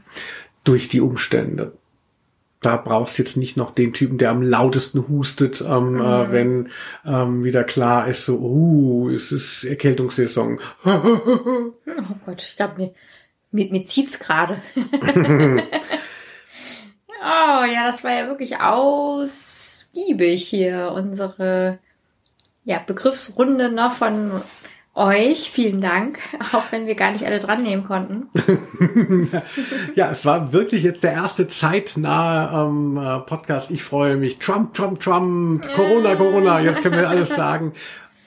durch die Umstände. Da brauchst du jetzt nicht noch den Typen, der am lautesten hustet, ähm, mm. äh, mhm. wenn ähm, wieder klar ist, so, uh, es ist Erkältungssaison. oh Gott, ich glaube, mir, mir, mir zieht's gerade. oh ja, das war ja wirklich ausgiebig hier, unsere ja, Begriffsrunde noch von euch. Vielen Dank, auch wenn wir gar nicht alle dran nehmen konnten. ja, es war wirklich jetzt der erste zeitnahe ähm, äh, Podcast. Ich freue mich. Trump, Trump, Trump, Corona, Corona. Jetzt können wir alles sagen.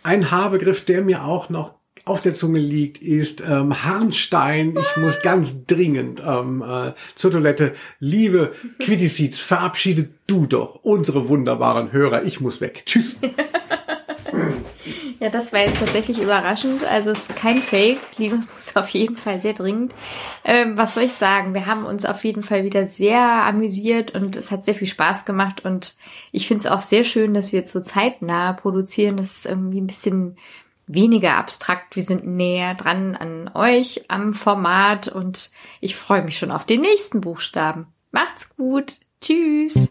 Ein Haarbegriff, der mir auch noch auf der Zunge liegt, ist ähm, Harnstein. Ich muss ganz dringend ähm, äh, zur Toilette. Liebe Quittiseeds, verabschiede du doch unsere wunderbaren Hörer. Ich muss weg. Tschüss. Ja, das war jetzt tatsächlich überraschend. Also es ist kein Fake. Linus muss auf jeden Fall sehr dringend. Ähm, was soll ich sagen? Wir haben uns auf jeden Fall wieder sehr amüsiert und es hat sehr viel Spaß gemacht. Und ich finde es auch sehr schön, dass wir jetzt so zeitnah produzieren. Das ist irgendwie ein bisschen weniger abstrakt. Wir sind näher dran an euch am Format und ich freue mich schon auf den nächsten Buchstaben. Macht's gut. Tschüss.